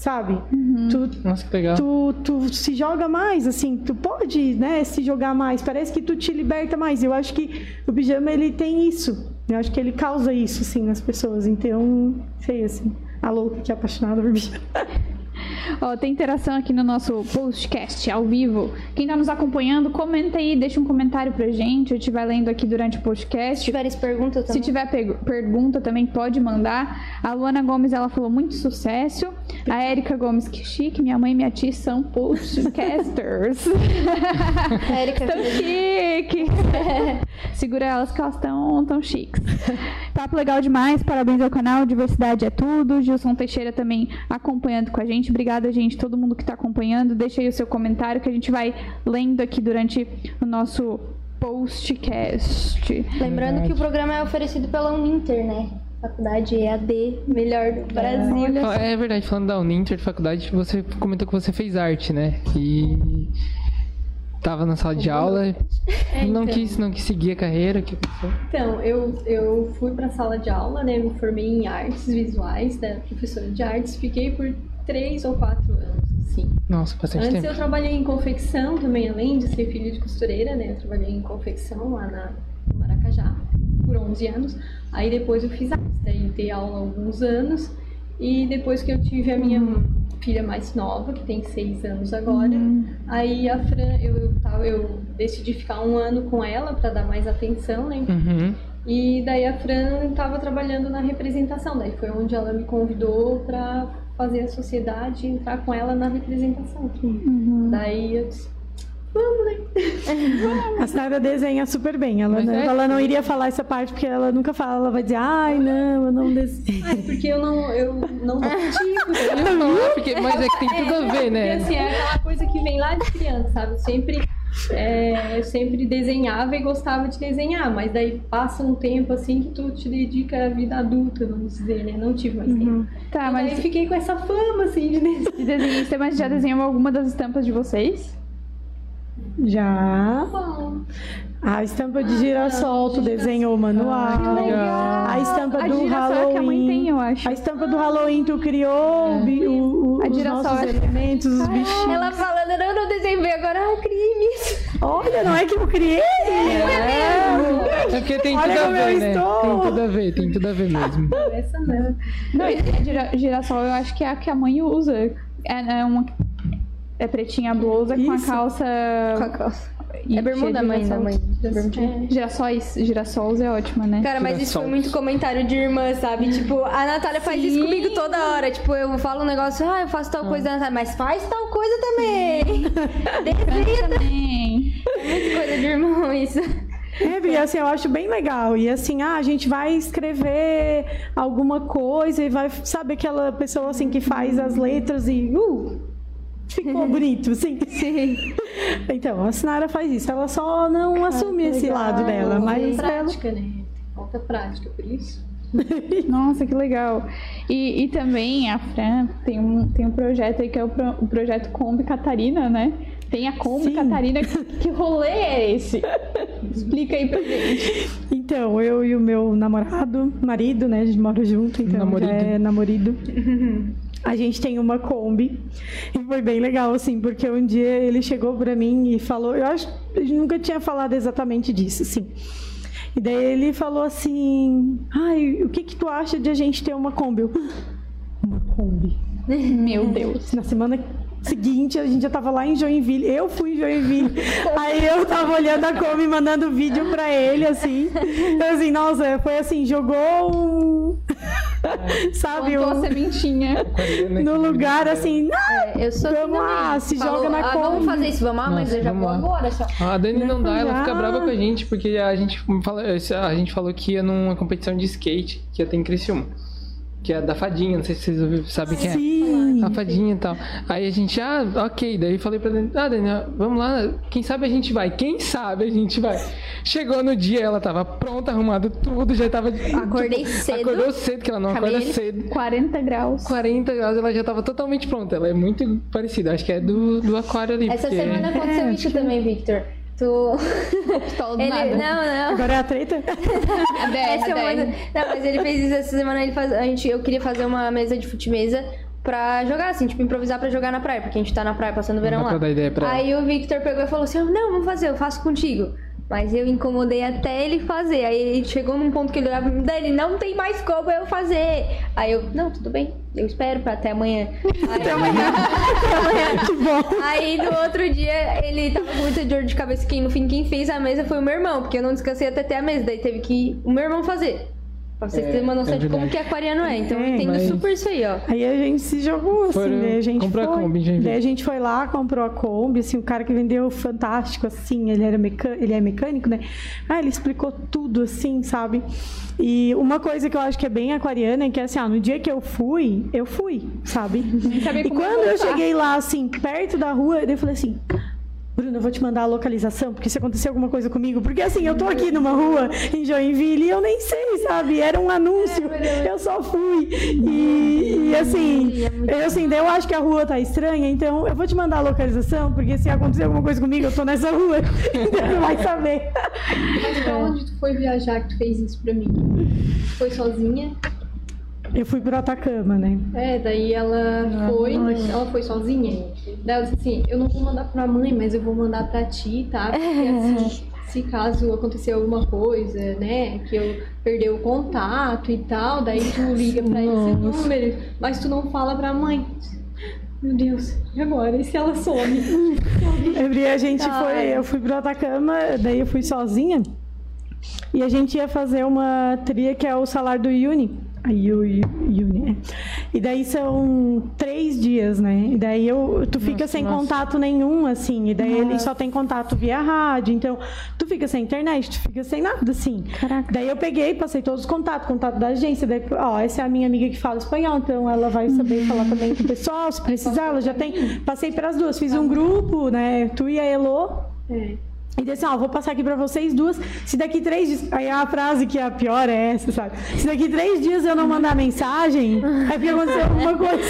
[SPEAKER 8] sabe?
[SPEAKER 6] Uhum. Tu, Nossa, que legal.
[SPEAKER 8] Tu, tu se joga mais, assim, tu pode, né, se jogar mais. Parece que tu te liberta mais. Eu acho que o pijama, ele tem isso. Eu acho que ele causa isso, assim, nas pessoas. Então, sei, assim, a louca que é apaixonada por pijama. *laughs*
[SPEAKER 1] Ó, tem interação aqui no nosso postcast ao vivo. Quem está nos acompanhando, comenta aí, deixa um comentário pra gente. Gente vai lendo aqui durante o podcast.
[SPEAKER 10] Se tiver pergunta também.
[SPEAKER 1] Se tiver pergunta também pode mandar. A Luana Gomes, ela falou muito sucesso. A Érica Gomes, que chique. Minha mãe e minha tia são postcasters. *laughs*
[SPEAKER 10] Érica.
[SPEAKER 1] tão chique. *laughs* Segura elas que elas estão tão chiques. Papo legal demais. Parabéns ao canal. Diversidade é tudo. Gilson Teixeira também acompanhando com a gente. Obrigada, gente, todo mundo que está acompanhando. Deixa aí o seu comentário que a gente vai lendo aqui durante o nosso postcast.
[SPEAKER 10] Lembrando que o programa é oferecido pela Uninter, né? Faculdade EAD, melhor do Brasil.
[SPEAKER 6] É, é verdade, falando da Uninter, faculdade, você comentou que você fez arte, né? E tava na sala de aula, *laughs* é, não então. quis, não quis seguir a carreira, que
[SPEAKER 9] Então, eu, eu fui para a sala de aula, né? Me formei em artes visuais, né? Professora de artes, fiquei por três ou quatro anos, assim.
[SPEAKER 6] Nossa, bastante
[SPEAKER 9] Antes
[SPEAKER 6] tempo.
[SPEAKER 9] eu trabalhei em confecção também, além de ser filha de costureira, né? Eu trabalhei em confecção lá na no Maracajá por 11 anos. Aí depois eu fiz artes, daí dei aula alguns anos. E depois que eu tive a minha filha mais nova, que tem seis anos agora, uhum. aí a Fran, eu, eu, eu, decidi ficar um ano com ela para dar mais atenção, né?
[SPEAKER 6] Uhum.
[SPEAKER 9] E daí a Fran estava trabalhando na representação, daí foi onde ela me convidou para fazer a sociedade e entrar com ela na representação. Uhum. Daí eu disse, vamos, né? *laughs*
[SPEAKER 8] a Sara desenha super bem. Ela, não, é ela não iria falar essa parte porque ela nunca fala, ela vai dizer, ai, não, eu não desenho.
[SPEAKER 9] Ai, porque eu não, eu não *laughs* contigo.
[SPEAKER 6] Né? porque, mas é que tem tudo a ver,
[SPEAKER 9] né? Porque assim, é aquela coisa que vem lá de criança, sabe? Sempre é, eu sempre desenhava e gostava de desenhar, mas daí passa um tempo assim que tu te dedica à vida adulta, vamos dizer, né? Não tive mais tempo.
[SPEAKER 1] Tá,
[SPEAKER 9] Então,
[SPEAKER 1] mas
[SPEAKER 9] daí fiquei com essa fama assim de desenhar. *laughs*
[SPEAKER 1] de desenhista, mas já desenhou alguma das estampas de vocês?
[SPEAKER 8] Já. A estampa de girassol, tu desenhou o manual. A estampa
[SPEAKER 1] A
[SPEAKER 8] do
[SPEAKER 1] é que a mãe
[SPEAKER 8] Halloween.
[SPEAKER 1] tem, eu acho.
[SPEAKER 8] A estampa do Halloween, tu criou o bi- o- o-
[SPEAKER 1] A
[SPEAKER 8] os
[SPEAKER 1] girassol,
[SPEAKER 8] nossos elementos, os bichinhos.
[SPEAKER 10] Ela falando, não, não desenhei agora, ah, crimes.
[SPEAKER 8] Olha, não é que eu criei?
[SPEAKER 6] É porque tem
[SPEAKER 8] Olha
[SPEAKER 6] tudo a ver, né? Tem tudo a ver, tem tudo a ver mesmo.
[SPEAKER 9] Essa não.
[SPEAKER 1] Não, girassol eu acho que é a que a mãe usa. É, é uma. É pretinha a blusa com a
[SPEAKER 8] Isso.
[SPEAKER 1] calça.
[SPEAKER 10] Com a calça.
[SPEAKER 1] e
[SPEAKER 10] É bermuda, mãe, da
[SPEAKER 1] girassol.
[SPEAKER 10] mãe.
[SPEAKER 9] É.
[SPEAKER 1] Girassóis, girassols é ótima, né?
[SPEAKER 10] Cara, mas isso foi muito comentário de irmã, sabe? Tipo, a Natália faz isso
[SPEAKER 1] Sim.
[SPEAKER 10] comigo toda hora. Tipo, eu falo um negócio, ah, eu faço tal coisa, Natália, mas faz tal coisa também. *laughs* Desenha
[SPEAKER 1] Também.
[SPEAKER 10] muito coisa de irmão, isso.
[SPEAKER 8] É, Bia, assim, eu acho bem legal. E assim, ah, a gente vai escrever alguma coisa e vai, sabe aquela pessoa assim que faz as letras e uh, ficou bonito, assim. Sim. *laughs* Então, a Sinara faz isso. Ela só não assume esse lado dela, mas ela...
[SPEAKER 9] prática, né? Falta prática, por isso. *laughs*
[SPEAKER 1] Nossa, que legal. E, e também a Fran tem um, tem um projeto aí que é o, pro- o projeto Kombi Catarina, né? Tem a Kombi
[SPEAKER 8] Sim.
[SPEAKER 1] Catarina. Que, *laughs* que rolê é esse? Explica aí pra gente.
[SPEAKER 8] Então, eu e o meu namorado, marido, né? A gente mora junto, então
[SPEAKER 6] Namorido.
[SPEAKER 8] é namorido. A gente tem uma Kombi. E foi bem legal, assim, porque um dia ele chegou pra mim e falou. Eu acho que nunca tinha falado exatamente disso, assim. E daí ele falou assim: Ai, o que que tu acha de a gente ter uma Kombi? Eu, uma Kombi. *laughs*
[SPEAKER 1] Meu Deus.
[SPEAKER 8] Na semana seguinte, a gente já tava lá em Joinville. Eu fui em Joinville. Aí eu tava olhando a Kombi, mandando vídeo pra ele, assim. Eu, assim, nossa, foi assim, jogou um... *laughs* Sabe,
[SPEAKER 1] Plantou
[SPEAKER 8] um...
[SPEAKER 1] sementinha.
[SPEAKER 8] no lugar, assim, ah,
[SPEAKER 10] Eu sou
[SPEAKER 8] Vamos lá, se joga na
[SPEAKER 10] ah, Vamos
[SPEAKER 8] Kombi."
[SPEAKER 10] fazer isso, vamos lá, mas eu já
[SPEAKER 6] vamos
[SPEAKER 10] vou agora, só.
[SPEAKER 6] A Dani não dá, ela fica brava com a gente, porque a gente, fala, a gente falou que ia numa competição de skate, que ia ter em Criciúma. Que é da Fadinha, não sei se vocês sabem quem é.
[SPEAKER 8] sim.
[SPEAKER 6] A fadinha e tal. Aí a gente, ah, ok. Daí falei pra Dani, ah, vamos lá, quem sabe a gente vai, quem sabe a gente vai. Chegou no dia, ela tava pronta, arrumado tudo, já tava.
[SPEAKER 10] Acordei cedo.
[SPEAKER 6] Acordou cedo, que ela não acorda cedo.
[SPEAKER 1] 40 graus.
[SPEAKER 6] 40 graus, ela já tava totalmente pronta. Ela é muito parecida, acho que é do, do aquário ali.
[SPEAKER 10] Essa
[SPEAKER 6] porque...
[SPEAKER 10] semana aconteceu isso também, Victor. Tu. *laughs*
[SPEAKER 1] Do
[SPEAKER 10] Ele...
[SPEAKER 1] nada.
[SPEAKER 10] Não, não.
[SPEAKER 8] Agora é a treta?
[SPEAKER 1] A *laughs* DR,
[SPEAKER 10] Essa
[SPEAKER 1] a
[SPEAKER 10] semana...
[SPEAKER 1] DR.
[SPEAKER 10] Não, mas ele fez isso essa semana. Ele faz... a gente... Eu queria fazer uma mesa de fute-mesa pra jogar, assim, tipo, improvisar pra jogar na praia, porque a gente tá na praia passando o verão lá. Aí o Victor pegou e falou assim: Não, vamos fazer, eu faço contigo. Mas eu incomodei até ele fazer. Aí ele chegou num ponto que ele olhava pra mim, Dani, não tem mais como eu fazer. Aí eu, não, tudo bem, eu espero pra até amanhã. *laughs* Aí, *laughs* até amanhã.
[SPEAKER 8] que bom.
[SPEAKER 10] Aí no outro dia ele tava com muita dor de cabeça. Quem no fim quem fez a mesa foi o meu irmão, porque eu não descansei até ter a mesa. Daí teve que o meu irmão fazer. Pra vocês terem uma noção
[SPEAKER 6] é
[SPEAKER 10] de como que aquariano é. Então eu
[SPEAKER 8] É,
[SPEAKER 10] entendo
[SPEAKER 6] mas-
[SPEAKER 10] super isso aí, ó.
[SPEAKER 8] Aí a gente se jogou, assim,
[SPEAKER 6] Foram
[SPEAKER 8] daí a gente
[SPEAKER 6] comprar a
[SPEAKER 8] foi.
[SPEAKER 6] Kombi em Joinville.
[SPEAKER 8] daí a gente foi lá, comprou a Kombi, assim, o cara que vendeu fantástico, assim, ele era meca... ele é mecânico, né? Ah, ele explicou tudo, assim, sabe? E uma coisa que eu acho que é bem aquariana é que, assim, ah, no dia que eu fui, eu fui, sabe? E quando eu cheguei lá, assim, perto da rua, eu falei assim... Bruna, eu vou te mandar a localização, porque se acontecer alguma coisa comigo. Porque assim, eu tô aqui numa rua em Joinville e eu nem sei, sabe? Era um anúncio. Eu só fui. E, e assim, eu assim, daí eu acho que a rua tá estranha, então eu vou te mandar a localização, porque se acontecer alguma coisa comigo, eu tô nessa rua. *laughs* Então não vai saber.
[SPEAKER 9] Mas pra onde tu foi viajar que tu fez isso pra mim? Foi sozinha?
[SPEAKER 8] Eu fui pro Atacama, né?
[SPEAKER 9] É, daí ela foi, ela foi sozinha. Daí ela disse assim, eu não vou mandar pra mãe, mas eu vou mandar pra ti, tá? Porque assim, se caso acontecer alguma coisa, né, que eu perder o contato e tal, daí tu liga pra esse número, mas tu não fala pra mãe. Meu Deus, e agora? E se ela some? *laughs*
[SPEAKER 8] E a gente foi, eu fui pro Atacama, daí eu fui sozinha. E a gente ia fazer uma tria que é o salário do Uni. A Yu- Yu- Uni, é. E daí são três dias, né? E daí eu, tu fica sem
[SPEAKER 6] nossa.
[SPEAKER 8] contato nenhum, assim. E daí ele só tem contato via rádio. Então, tu fica sem internet, tu fica sem nada, assim. Daí eu peguei, passei todos os contatos, contato da agência. Daí, ó, essa é a minha amiga que fala espanhol, então ela vai saber falar também com o pessoal, se precisar, ela já tem. Passei para as duas, fiz um grupo, né? Tu e a Elo.
[SPEAKER 9] É.
[SPEAKER 8] E disse, ó, vou passar aqui pra vocês duas. Se daqui três dias. Aí a frase que é a pior é essa, sabe? Se daqui três dias eu não mandar mensagem, é porque aconteceu alguma coisa.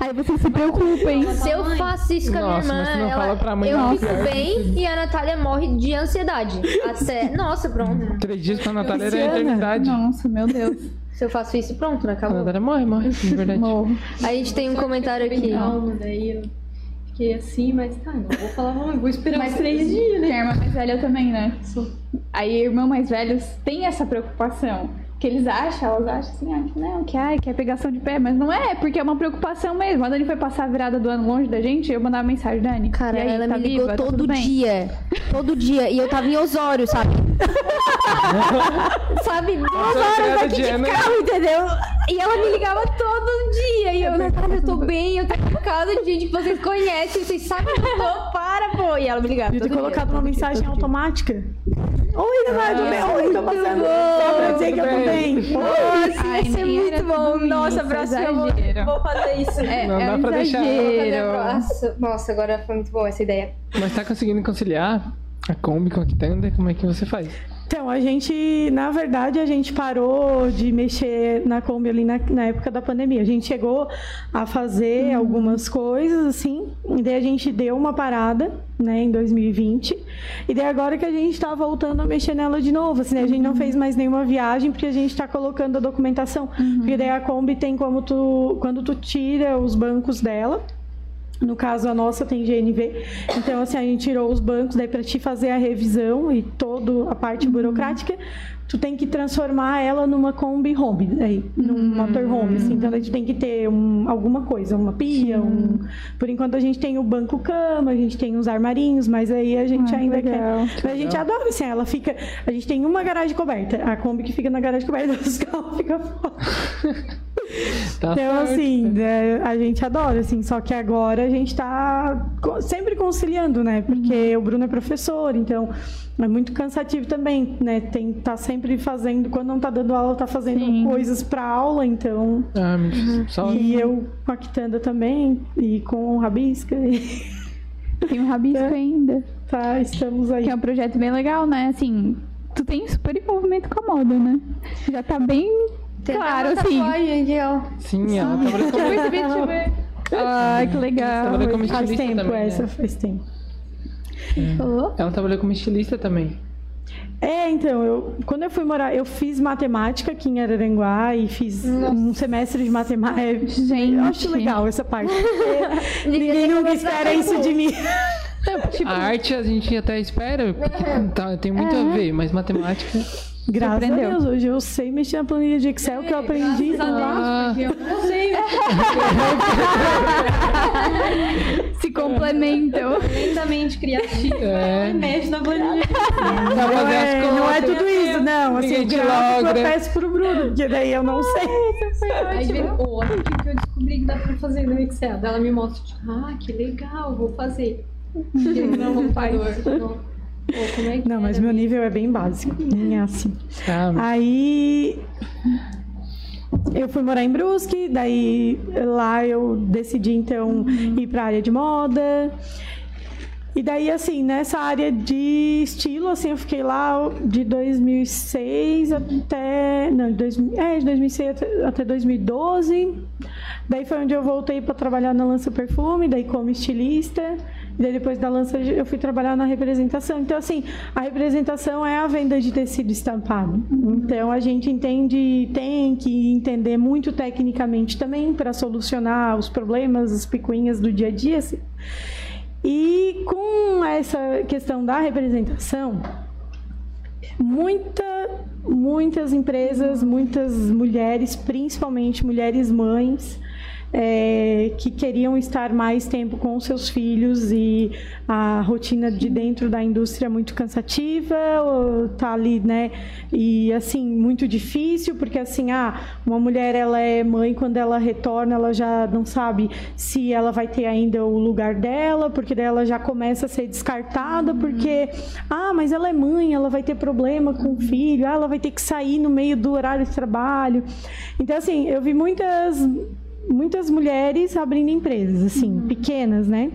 [SPEAKER 1] Aí vocês se preocupem.
[SPEAKER 10] Se eu faço isso com a
[SPEAKER 6] Nossa,
[SPEAKER 10] minha
[SPEAKER 6] mas tu
[SPEAKER 10] irmã,
[SPEAKER 6] não
[SPEAKER 10] ela,
[SPEAKER 6] fala pra mãe,
[SPEAKER 10] eu
[SPEAKER 6] não,
[SPEAKER 10] fico
[SPEAKER 6] cara.
[SPEAKER 10] bem e a Natália morre de ansiedade. Até. Nossa, pronto.
[SPEAKER 6] Três dias pra Natália era a
[SPEAKER 8] Luciana.
[SPEAKER 6] eternidade.
[SPEAKER 1] Nossa, meu Deus.
[SPEAKER 10] Se eu faço isso, pronto, né?
[SPEAKER 6] A
[SPEAKER 10] Acabou.
[SPEAKER 6] Natália morre, morre, de verdade.
[SPEAKER 1] Morro.
[SPEAKER 10] Aí a gente tem um comentário aqui.
[SPEAKER 9] calma, daí eu fiquei assim, mas tá, não vou falar, "Mãe, vou esperar
[SPEAKER 1] Mas
[SPEAKER 9] uns três dias, né?
[SPEAKER 1] Tem a irmã mais velha também, né? Aí, irmãos mais velhos têm essa preocupação. Que eles acham, elas acham assim, ah, que não, que, ai, que é pegação de pé, mas não é, porque é uma preocupação mesmo. A Dani foi passar a virada do ano longe da gente, eu mandava mensagem, Dani.
[SPEAKER 10] Cara,
[SPEAKER 1] e aí,
[SPEAKER 10] ela
[SPEAKER 1] tá
[SPEAKER 10] me ligou
[SPEAKER 1] viva? Tá
[SPEAKER 10] todo
[SPEAKER 1] bem?
[SPEAKER 10] dia. Todo dia. E eu tava em Osório, sabe? *laughs* sabe? Duas horas daqui de
[SPEAKER 6] né?
[SPEAKER 10] carro, entendeu? E ela me ligava todo dia. E eu, Natália, eu tô bem, eu tô por causa de gente que vocês conhecem, vocês sabem que eu tô, para, pô. E ela me ligava.
[SPEAKER 8] Podia ter
[SPEAKER 10] todo dia.
[SPEAKER 8] colocado uma mensagem automática. Oi, Natália, tudo bem? Oi, tô passando. Só pra dizer que eu tô bem.
[SPEAKER 10] Nossa, ser
[SPEAKER 1] nem era
[SPEAKER 10] muito bom. Nossa,
[SPEAKER 1] isso,
[SPEAKER 10] próxima eu vou, vou fazer isso.
[SPEAKER 1] É,
[SPEAKER 6] Não
[SPEAKER 1] é
[SPEAKER 6] dá
[SPEAKER 1] um
[SPEAKER 6] pra deixar.
[SPEAKER 1] exagero.
[SPEAKER 10] Nossa, nossa, agora foi muito boa essa ideia.
[SPEAKER 6] Mas tá conseguindo conciliar a Kombi com a Kitanda? Como é que você faz?
[SPEAKER 8] Então, a gente, na verdade, a gente parou de mexer na Kombi ali na, na época da pandemia. A gente chegou a fazer algumas coisas, assim, e daí a gente deu uma parada, né, em 2020. E daí agora que a gente tá voltando a mexer nela de novo, assim, né, a gente não fez mais nenhuma viagem porque a gente tá colocando a documentação. Porque daí a Kombi tem como tu, quando tu tira os bancos dela, no caso, a nossa tem GNV. Então, assim, a gente tirou os bancos, daí para te fazer a revisão e toda a parte burocrática, tu tem que transformar ela numa Kombi Home, daí, num motorhome, assim. Então, a gente tem que ter um- alguma coisa, uma pia, um... Por enquanto, a gente tem o banco cama, a gente tem os armarinhos, mas aí a gente
[SPEAKER 1] Ah,
[SPEAKER 8] ainda
[SPEAKER 1] legal.
[SPEAKER 8] quer... Mas a gente adora, assim, ela fica... A gente tem uma garagem coberta, a Kombi que fica na garagem coberta, *laughs* os carros ficam fora.
[SPEAKER 6] Tá
[SPEAKER 8] Então,
[SPEAKER 6] certo.
[SPEAKER 8] assim, né, a gente adora, assim, só que agora a gente tá co- sempre conciliando, né? Porque o Bruno é professor, então é muito cansativo também, né? Tem tá sempre fazendo, quando não tá dando aula, tá fazendo
[SPEAKER 1] Sim.
[SPEAKER 8] coisas pra aula, então.
[SPEAKER 6] Ah, me- só...
[SPEAKER 8] E eu com a Kitanda também, e com o Rabisca, *laughs* e
[SPEAKER 1] Tem um rabisco ainda.
[SPEAKER 8] tá, estamos aí.
[SPEAKER 1] Que é um projeto bem legal, né? Assim, tu tem super envolvimento com a moda, né? Já tá bem
[SPEAKER 10] Tem
[SPEAKER 1] claro, assim.
[SPEAKER 10] tatuagem aqui, ó.
[SPEAKER 6] Sim, ela trabalhou como,
[SPEAKER 1] perceber, deixa eu ver. Ai, *laughs* que legal.
[SPEAKER 6] trabalhou como
[SPEAKER 8] Faz tempo
[SPEAKER 6] também,
[SPEAKER 8] essa,
[SPEAKER 6] né?
[SPEAKER 8] faz tempo.
[SPEAKER 1] Falou?
[SPEAKER 6] Ela trabalhou como estilista também.
[SPEAKER 8] É, então, eu, quando eu fui morar, eu fiz matemática aqui em Araranguá e fiz um semestre de matemática.
[SPEAKER 1] Gente.
[SPEAKER 8] Eu acho legal essa parte. *laughs* Ninguém nunca espera isso de mim.
[SPEAKER 1] Tipo,
[SPEAKER 6] a arte a gente até espera, porque tá- tem muito a ver, mas matemática.
[SPEAKER 8] Graças
[SPEAKER 1] Surpreendeu.
[SPEAKER 8] a Deus, hoje eu sei mexer na planilha de Excel que eu aprendi lá.
[SPEAKER 6] Ah,
[SPEAKER 9] Eu não sei. *laughs*
[SPEAKER 1] se complementam.
[SPEAKER 9] Lentamente criativa.
[SPEAKER 6] É.
[SPEAKER 9] E mexe na planilha.
[SPEAKER 8] Não
[SPEAKER 6] as
[SPEAKER 8] é, não é tudo isso, não. Assim, o
[SPEAKER 6] te
[SPEAKER 8] gráfico eu peço pro Bruno, porque daí eu não sei.
[SPEAKER 9] Aí vem, oh, olha o que eu descobri que dá pra fazer no Excel. Ela me mostra, tipo, ah, que legal, vou fazer. *laughs* Não, não faz. Não. É que
[SPEAKER 8] Não, mas meu nível é bem básico. Nem é assim.
[SPEAKER 6] Ah,
[SPEAKER 8] Aí eu fui morar em Brusque, daí lá eu decidi então ir para a área de moda. E daí assim, nessa área de estilo, assim, eu fiquei lá de 2006 até não, de 2000, é, de 2006 até, até 2012. Daí foi onde eu voltei para trabalhar na Lança Perfume, daí como estilista. E daí depois da Lança eu fui trabalhar na representação. Então assim, a representação é a venda de tecido estampado. Então a gente entende, tem que entender muito tecnicamente também para solucionar os problemas, as picuinhas do dia a dia. assim. E com essa questão da representação, muita, muitas empresas, muitas mulheres, principalmente mulheres mães, é, que queriam estar mais tempo com seus filhos e a rotina de dentro da indústria é muito cansativa, tá ali, né? E assim, muito difícil, porque assim, ah, uma mulher ela é mãe quando ela retorna, ela já não sabe se ela vai ter ainda o lugar dela, porque daí ela já começa a ser descartada, porque ah, mas ela é mãe, ela vai ter problema com o filho, ah, ela vai ter que sair no meio do horário de trabalho. Então assim, eu vi muitas muitas mulheres abrindo empresas, assim, pequenas, né?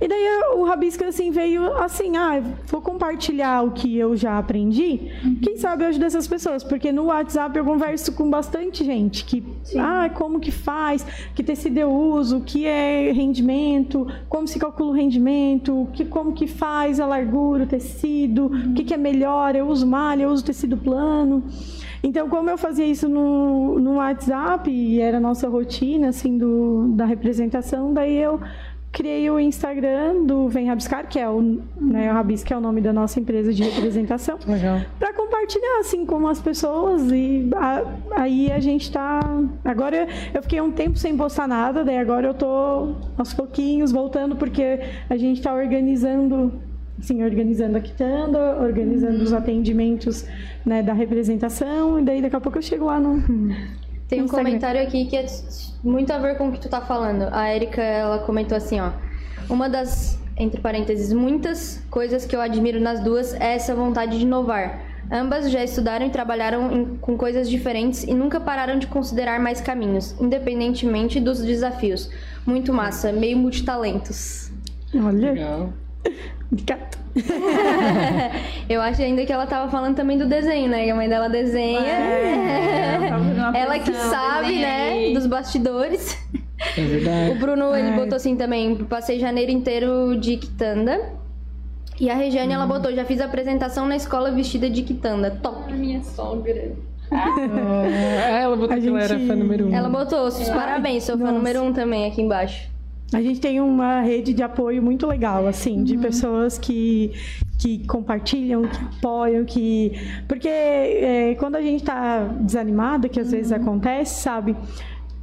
[SPEAKER 8] E daí o Rabisco assim veio assim, ah, vou compartilhar o que eu já aprendi. Quem sabe eu ajudo essas pessoas, porque no WhatsApp eu converso com bastante gente que, ah, como que faz, que tecido eu uso, o que é rendimento, como se calcula o rendimento, que como que faz a largura, o tecido, o que, que é melhor, eu uso malha, eu uso tecido plano. Então, como eu fazia isso no, no WhatsApp e era a nossa rotina, assim, do, da representação, daí eu criei o Instagram do Vem Rabiscar, que é o, né, o Rabisca é o nome da nossa empresa de representação, para compartilhar assim com as pessoas e a- aí a gente tá agora eu fiquei um tempo sem postar nada, daí agora eu tô aos pouquinhos voltando porque a gente tá organizando Sim, organizando a quitanda, organizando os atendimentos né, da representação, e daí daqui a pouco eu chego lá no. *laughs*
[SPEAKER 10] Tem um
[SPEAKER 8] Instagram.
[SPEAKER 10] comentário aqui que é muito a ver com o que tu tá falando. A Erika, ela comentou assim, ó. Uma das, entre parênteses, muitas coisas que eu admiro nas duas é essa vontade de inovar. Ambas já estudaram e trabalharam em- com coisas diferentes e nunca pararam de considerar mais caminhos, independentemente dos desafios. Muito massa, meio multitalentos.
[SPEAKER 8] Olha,
[SPEAKER 6] Legal.
[SPEAKER 8] Gato. *laughs*
[SPEAKER 10] Eu acho ainda que ela tava falando também do desenho, né? Que a mãe dela desenha. ela que sabe, né? Dos bastidores.
[SPEAKER 6] É
[SPEAKER 10] O
[SPEAKER 6] verdade.
[SPEAKER 10] Bruno, ele botou assim também, passei janeiro inteiro de quitanda. E a Regiane, ela botou, já fiz apresentação na escola vestida de quitanda. Top.
[SPEAKER 9] Minha sogra.
[SPEAKER 6] Ah, ela botou
[SPEAKER 8] A
[SPEAKER 6] que ela era
[SPEAKER 8] gente-
[SPEAKER 6] fã número um.
[SPEAKER 10] Ela botou, os parabéns, sou fã
[SPEAKER 8] nossa.
[SPEAKER 10] número um também aqui embaixo.
[SPEAKER 8] A gente tem uma rede de apoio muito legal, assim, de pessoas que, que compartilham, que apoiam, que. Porque é, quando a gente tá desanimada, que às vezes acontece, sabe?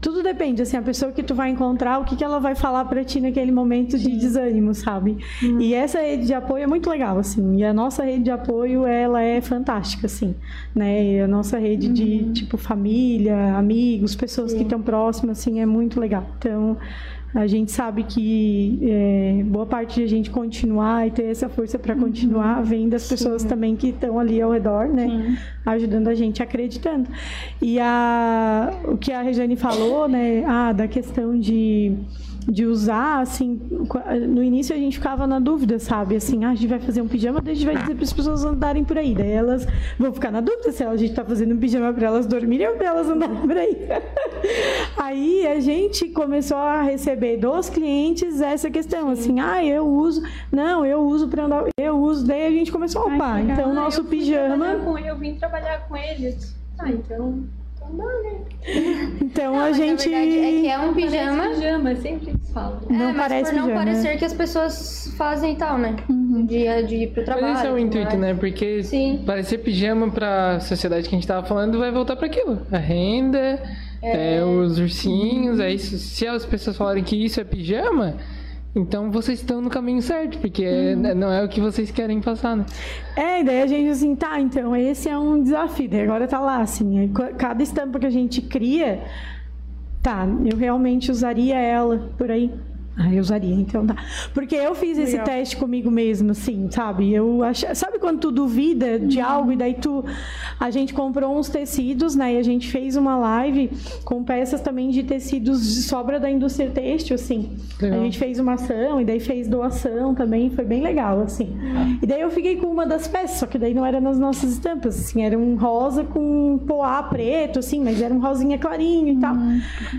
[SPEAKER 8] Tudo depende, assim, a pessoa que tu vai encontrar, o que, que ela vai falar pra ti naquele momento de desânimo, sabe? E essa rede de apoio é muito legal, assim. E a nossa rede de apoio, ela é fantástica, assim, né? E a nossa rede de, tipo, família, amigos, pessoas que estão próximas, assim, é muito legal. Então, a gente sabe que é, boa parte de a gente continuar e ter essa força para continuar vem das pessoas também que estão ali ao redor, né? Ajudando a gente, acreditando. E a, o que a Regiane falou, né? Ah, da questão de, de usar, assim, no início a gente ficava na dúvida, sabe? Assim, ah, a gente vai fazer um pijama, daí a gente vai dizer para as pessoas andarem por aí. Daí elas vão ficar na dúvida se a gente está fazendo um pijama para elas dormirem ou para elas andarem por aí. *laughs* Aí a gente começou a receber dos clientes essa questão, assim, ah, eu uso, não, eu uso para andar, eu uso, daí a gente começou, opa, então o nosso
[SPEAKER 9] eu
[SPEAKER 8] pijama,
[SPEAKER 9] com- Eu vim trabalhar com ele. eu disse, Ah, então. Então né?
[SPEAKER 8] então a gente
[SPEAKER 10] Na verdade, é que é um pijama.
[SPEAKER 9] pijama, sempre eles falam.
[SPEAKER 8] não
[SPEAKER 10] é, mas
[SPEAKER 8] parece
[SPEAKER 10] por não
[SPEAKER 8] pijama.
[SPEAKER 10] parecer que as pessoas fazem e tal, né? De, de ir pro trabalho.
[SPEAKER 6] Mas esse é o intuito,
[SPEAKER 10] mais.
[SPEAKER 6] né? Porque
[SPEAKER 10] Sim.
[SPEAKER 6] parecer pijama pra sociedade que a gente tava falando vai voltar pra aquilo. A renda, é, os ursinhos, aí se- se as pessoas falarem que isso é pijama, então vocês estão no caminho certo, porque
[SPEAKER 10] Uhum.
[SPEAKER 6] não é o que vocês querem passar, né?
[SPEAKER 8] É, e daí a gente assim, tá, então esse é um desafio. Daí agora tá lá, assim, é, cada estampa que a gente cria, tá, eu realmente usaria ela por aí. Ah, eu usaria, então tá. Porque eu fiz esse
[SPEAKER 1] Legal.
[SPEAKER 8] teste comigo mesmo, assim, sabe? Eu ach... Sabe quando tu duvida de algo e daí tu. A gente comprou uns tecidos, né? E a gente fez uma live com peças também de tecidos de sobra da indústria têxtil, assim.
[SPEAKER 6] Legal.
[SPEAKER 8] A gente fez uma ação e daí fez doação também, foi bem legal, assim. E daí eu fiquei com uma das peças, só que daí não era nas nossas estampas, assim, era um rosa com poá preto, assim, mas era um rosinha clarinho e tal.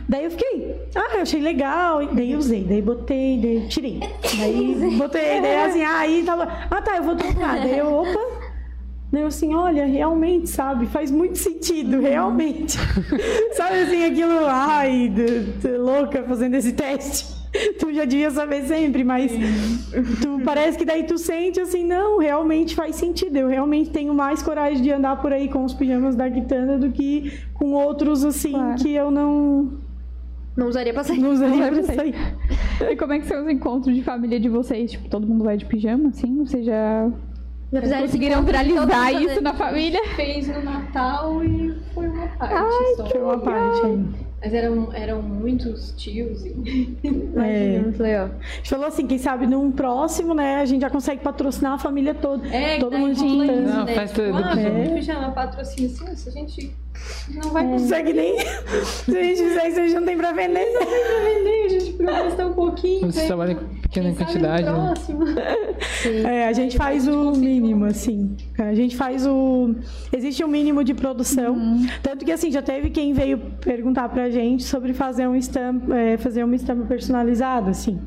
[SPEAKER 8] Daí eu fiquei, ah, eu achei legal, e daí usei, daí botei, daí tirei. Daí botei, daí assim, ah, aí tava, ah tá, eu vou trocar. Daí eu, opa, Daí eu assim, olha, realmente, sabe, faz muito sentido, realmente. *laughs* sabe assim, aquilo, ai, louca fazendo esse teste. *laughs* Tu já devia saber sempre, mas tu parece que daí tu sente assim, não, realmente faz sentido. Eu realmente tenho mais coragem de andar por aí com os pijamas da Quitanda do que com outros assim
[SPEAKER 1] Claro.
[SPEAKER 8] que eu não,
[SPEAKER 10] Não usaria pra sair.
[SPEAKER 8] não usaria
[SPEAKER 1] Não
[SPEAKER 8] pra sair.
[SPEAKER 1] E como é que são os encontros de família de vocês? Tipo, todo mundo vai de pijama, assim? Vocês já
[SPEAKER 10] Já fizeram
[SPEAKER 1] conseguiram viralizar isso
[SPEAKER 10] fazer-
[SPEAKER 1] na família?
[SPEAKER 9] Fez no Natal e foi uma parte só.
[SPEAKER 8] Foi uma parte aí.
[SPEAKER 9] Mas eram, eram muitos tios e.
[SPEAKER 8] É.
[SPEAKER 10] Muito legal.
[SPEAKER 8] A gente falou assim, quem sabe num próximo, né, a gente já consegue patrocinar a família toda.
[SPEAKER 9] É,
[SPEAKER 8] Todo mundo de
[SPEAKER 6] Não,
[SPEAKER 9] né?
[SPEAKER 6] festa
[SPEAKER 9] Tipo,
[SPEAKER 6] do
[SPEAKER 9] ah,
[SPEAKER 6] pijama.
[SPEAKER 9] vamos pijama, patrocínio assim, se a gente Não vai
[SPEAKER 8] consegue nem. *laughs* Se a gente fizer isso, a gente não tem pra vender.
[SPEAKER 9] Não tem pra vender, a gente precisa gastar um pouquinho.
[SPEAKER 6] Você
[SPEAKER 9] né?
[SPEAKER 6] trabalha com pequena
[SPEAKER 9] Quem sabe no
[SPEAKER 6] quantidade, né?
[SPEAKER 8] É, a gente faz o mínimo, assim. A gente faz o. Existe um mínimo de produção. Tanto que, assim, já teve quem veio perguntar pra gente sobre fazer um estampa, é, fazer uma estampa personalizada, assim.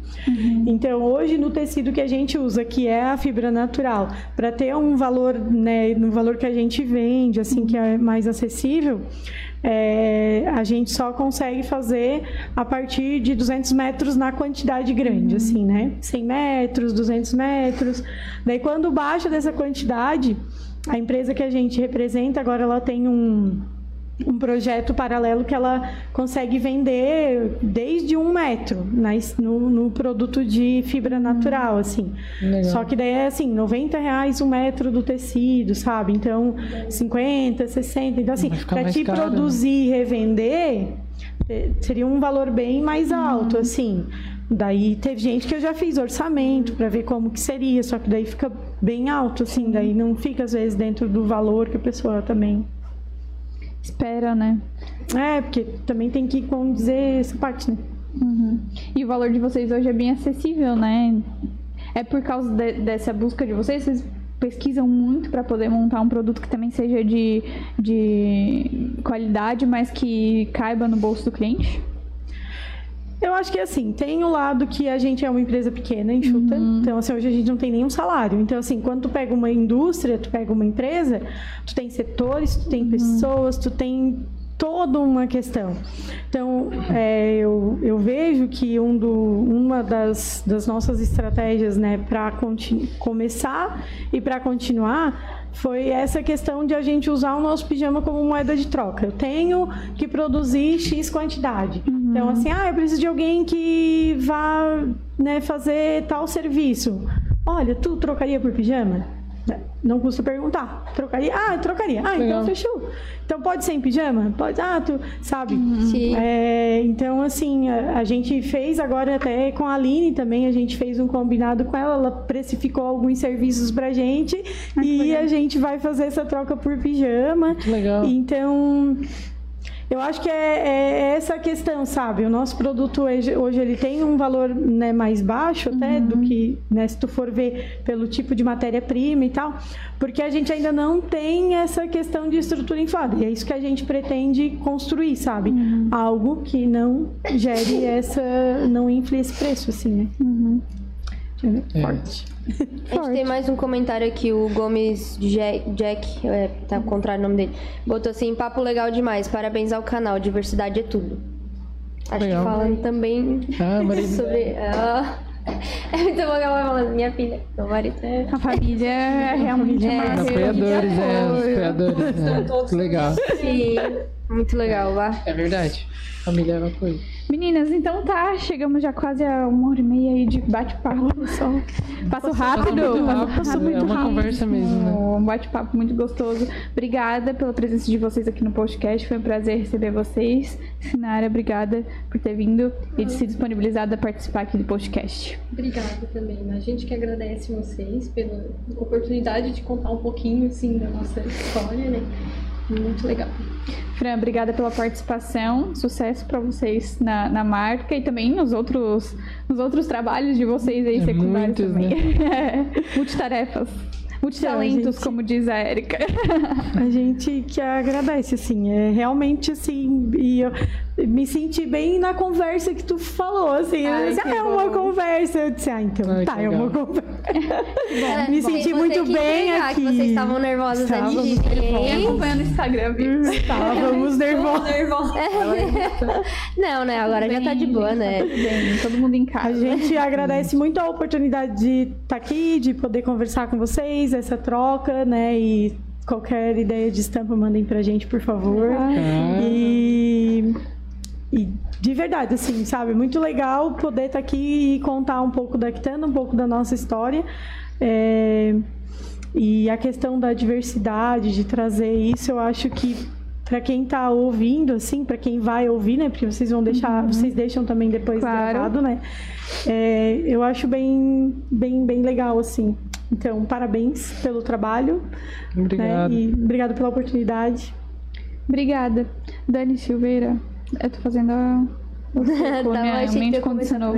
[SPEAKER 8] Então, hoje, no tecido que a gente usa, que é a fibra natural, para ter um valor, né, no valor que a gente vende, assim, que é mais acessível. É, a gente só consegue fazer a partir de 200 metros na quantidade grande, assim, né? 100 metros, 200 metros. Daí, quando baixa dessa quantidade, a empresa que a gente representa, agora ela tem um, um projeto paralelo que ela consegue vender desde um metro na no, no produto de fibra natural, assim.
[SPEAKER 6] Legal.
[SPEAKER 8] Só que daí é assim, 90 reais um metro do tecido, sabe? Então, 50, 60. Então, assim, para te
[SPEAKER 6] caro, né?
[SPEAKER 8] produzir e revender, eh, seria um valor bem mais alto, assim. Daí teve gente que eu já fiz orçamento para ver como que seria, só que daí fica bem alto, assim, daí não fica às vezes dentro do valor que a pessoa também.
[SPEAKER 1] Espera, né?
[SPEAKER 8] É, porque também tem que condizer essa parte, né?
[SPEAKER 1] Uhum. E o valor de vocês hoje é bem acessível, né? É por causa de- dessa busca de vocês, vocês pesquisam muito para poder montar um produto que também seja de, de qualidade, mas que caiba no bolso do cliente?
[SPEAKER 8] Eu acho que assim, tem o lado que a gente é uma empresa pequena, enxuta. Então, assim, hoje a gente não tem nenhum salário. Então, assim, quando tu pega uma indústria, tu pega uma empresa, tu tem setores, tu tem pessoas, tu tem toda uma questão. Então, é, eu, eu vejo que um do, uma das, das nossas estratégias, né, para começar e para continuar foi essa questão de a gente usar o nosso pijama como moeda de troca. Eu tenho que produzir X quantidade. Então, assim, ah, eu preciso de alguém que vá né, fazer tal serviço. Olha, tu trocaria por pijama? Não custa perguntar. Trocaria? Ah, eu trocaria. Ah,
[SPEAKER 6] Legal.
[SPEAKER 8] então fechou. Então pode ser em pijama? Pode. Ah, tu sabe?
[SPEAKER 10] Sim.
[SPEAKER 8] É, então, assim, a, a gente fez agora até com a Aline também, a gente fez um combinado com ela, ela precificou alguns serviços pra gente e a gente vai fazer essa troca por pijama.
[SPEAKER 6] Que legal.
[SPEAKER 8] Então, eu acho que é, é essa questão, sabe? O nosso produto hoje, hoje ele tem um valor né, mais baixo até do que, né, se tu for ver pelo tipo de matéria-prima e tal, porque a gente ainda não tem essa questão de estrutura inflada. E é isso que a gente pretende construir, sabe? Algo que não gere essa, não infle esse preço, assim, né? Deixa eu ver.
[SPEAKER 6] É.
[SPEAKER 10] A gente tem mais um comentário aqui, o Gomes Ja- Jack, é, tá ao contrário o nome dele. Botou assim, papo legal demais, parabéns ao canal, diversidade é tudo. Acho
[SPEAKER 6] Legal.
[SPEAKER 10] que falando também
[SPEAKER 6] Ah, marido. *laughs*
[SPEAKER 10] sobre. ah, *laughs* é muito bom que ela vai falando, minha filha, meu marido. É.
[SPEAKER 1] A família é realmente
[SPEAKER 10] É,
[SPEAKER 1] uma
[SPEAKER 6] apoiadores, é, os
[SPEAKER 1] apoio.
[SPEAKER 6] apoiadores. É. Legal.
[SPEAKER 10] Sim, muito legal, vá.
[SPEAKER 6] É verdade. Família é uma coisa.
[SPEAKER 1] Meninas, então tá, chegamos já quase a uma hora e meia aí de bate-papo, *laughs* pessoal. Passa rápido,
[SPEAKER 6] muito
[SPEAKER 1] passa
[SPEAKER 6] rápido, é
[SPEAKER 1] muito
[SPEAKER 6] uma
[SPEAKER 1] rápido.
[SPEAKER 6] conversa mesmo, né?
[SPEAKER 1] Um bate-papo muito gostoso. Obrigada pela presença de vocês aqui no podcast, foi um prazer receber vocês. Sinara, obrigada por ter vindo e de se disponibilizado a participar aqui do podcast.
[SPEAKER 9] Obrigada também. A gente que agradece vocês pela oportunidade de contar um pouquinho assim da nossa história, né? Muito legal.
[SPEAKER 1] Fran, obrigada pela participação. Sucesso para vocês na, na marca e também nos outros, nos outros trabalhos de vocês aí
[SPEAKER 6] É
[SPEAKER 1] secundários
[SPEAKER 6] muitos,
[SPEAKER 1] também. É, *laughs* multitarefas. Multitalentos,
[SPEAKER 8] gente-
[SPEAKER 1] como diz a Érica. *laughs*
[SPEAKER 8] A gente que agradece, assim, é realmente assim, e eu me senti bem na conversa que tu falou, assim, eu
[SPEAKER 1] Ai,
[SPEAKER 8] disse, ah, é uma
[SPEAKER 1] bom.
[SPEAKER 8] conversa, eu disse, ah, então
[SPEAKER 6] Ai,
[SPEAKER 8] tá, é uma conversa.
[SPEAKER 10] É, *laughs*
[SPEAKER 8] Me
[SPEAKER 10] bom,
[SPEAKER 8] senti muito bem aqui.
[SPEAKER 10] Que vocês estavam nervosas antes de
[SPEAKER 8] Estávamos
[SPEAKER 10] vir.
[SPEAKER 1] Quem acompanha no Instagram, viu?
[SPEAKER 8] Estávamos nervosos. *laughs*
[SPEAKER 10] Não, né? Agora já tá de boa, né?
[SPEAKER 1] Tudo bem, todo mundo em
[SPEAKER 8] A
[SPEAKER 1] casa.
[SPEAKER 8] gente agradece muito a oportunidade de estar aqui, de poder conversar com vocês, essa troca, né, e qualquer ideia de estampa mandem pra gente, por favor.
[SPEAKER 6] Ah.
[SPEAKER 8] E, e de verdade, assim, sabe? Muito legal poder estar aqui e contar um pouco da Quitanda, um pouco da nossa história. É, e a questão da diversidade, de trazer isso, eu acho que para quem está ouvindo, assim, para quem vai ouvir, né? Porque vocês vão deixar, vocês deixam também depois
[SPEAKER 1] Claro.
[SPEAKER 8] gravado, né? É, eu acho bem, bem, bem legal, assim. Então, parabéns pelo trabalho.
[SPEAKER 6] Obrigado.
[SPEAKER 8] Né? E obrigado pela oportunidade.
[SPEAKER 1] Obrigada. Dani Silveira, eu tô fazendo a. o suco,
[SPEAKER 10] Tava
[SPEAKER 1] né? A
[SPEAKER 10] achei que
[SPEAKER 1] mente condicionou.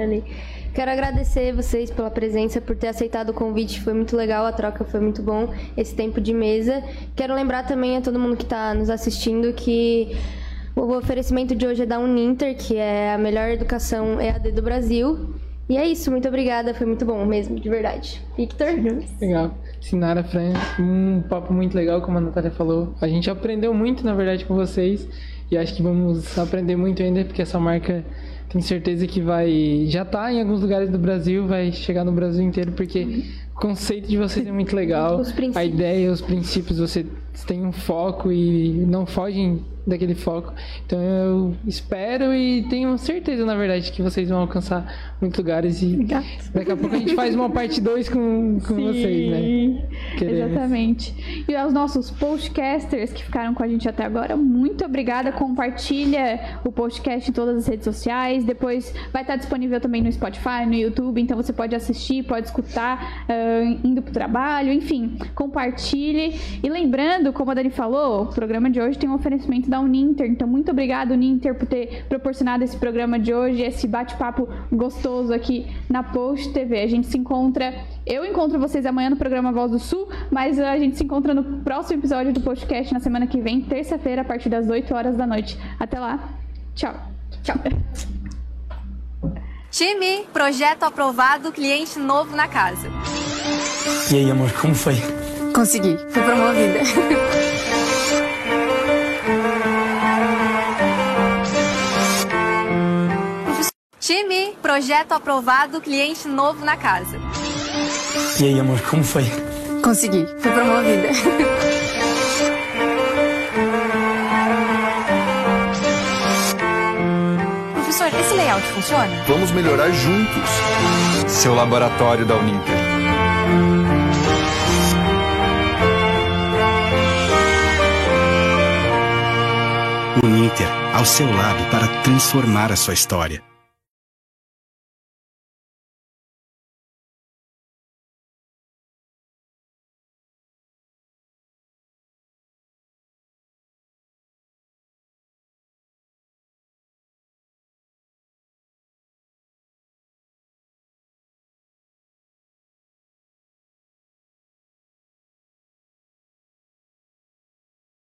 [SPEAKER 10] Quero agradecer vocês pela presença, por ter aceitado o convite. Foi muito legal, a troca foi muito bom, esse tempo de mesa. Quero lembrar também a todo mundo que está nos assistindo que o oferecimento de hoje é da Uninter, que é a melhor educação EAD do Brasil. E é isso, muito obrigada, foi muito bom mesmo, de verdade. Victor?
[SPEAKER 6] Legal. Sinara, Fran, um papo muito legal, como a Natália falou. A gente aprendeu muito, na verdade, com vocês. E acho que vamos aprender muito ainda, porque essa marca tenho certeza que vai. Já tá em alguns lugares do Brasil, vai chegar no Brasil inteiro, porque o conceito de vocês é muito legal. A ideia, os princípios, você tem um foco e não fogem daquele foco. Então eu espero e tenho certeza, na verdade, que vocês vão alcançar muitos lugares e daqui a pouco a gente faz uma parte 2 com, com vocês, né? Queremos.
[SPEAKER 1] Exatamente. E aos nossos postcasters que ficaram com a gente até agora, muito obrigada. Compartilha o podcast em todas as redes sociais. Depois vai estar disponível também no Spotify, no YouTube. Então você pode assistir, pode escutar ah, indo pro trabalho, enfim, compartilhe. E lembrando, como a Dani falou, o programa de hoje tem um oferecimento da Uninter. Então, muito obrigado, Uninter, por ter proporcionado esse programa de hoje, esse bate-papo gostoso aqui na Post TV. A gente se encontra. Eu encontro vocês amanhã no programa Voz do Sul, mas a gente se encontra no próximo episódio do podcast na semana que vem, terça-feira, a partir das 8 horas da noite. Até lá. Tchau. Tchau.
[SPEAKER 2] Time, projeto aprovado, cliente novo na casa.
[SPEAKER 3] E aí, amor, como foi?
[SPEAKER 2] Consegui, fui promovida. Time, projeto aprovado, cliente novo na casa.
[SPEAKER 3] E aí, amor, como foi?
[SPEAKER 2] Consegui, fui promovida. Professor, esse layout funciona?
[SPEAKER 4] Vamos melhorar juntos.
[SPEAKER 3] Seu laboratório da Uninter.
[SPEAKER 5] Uninter, ao seu lado para transformar a sua história.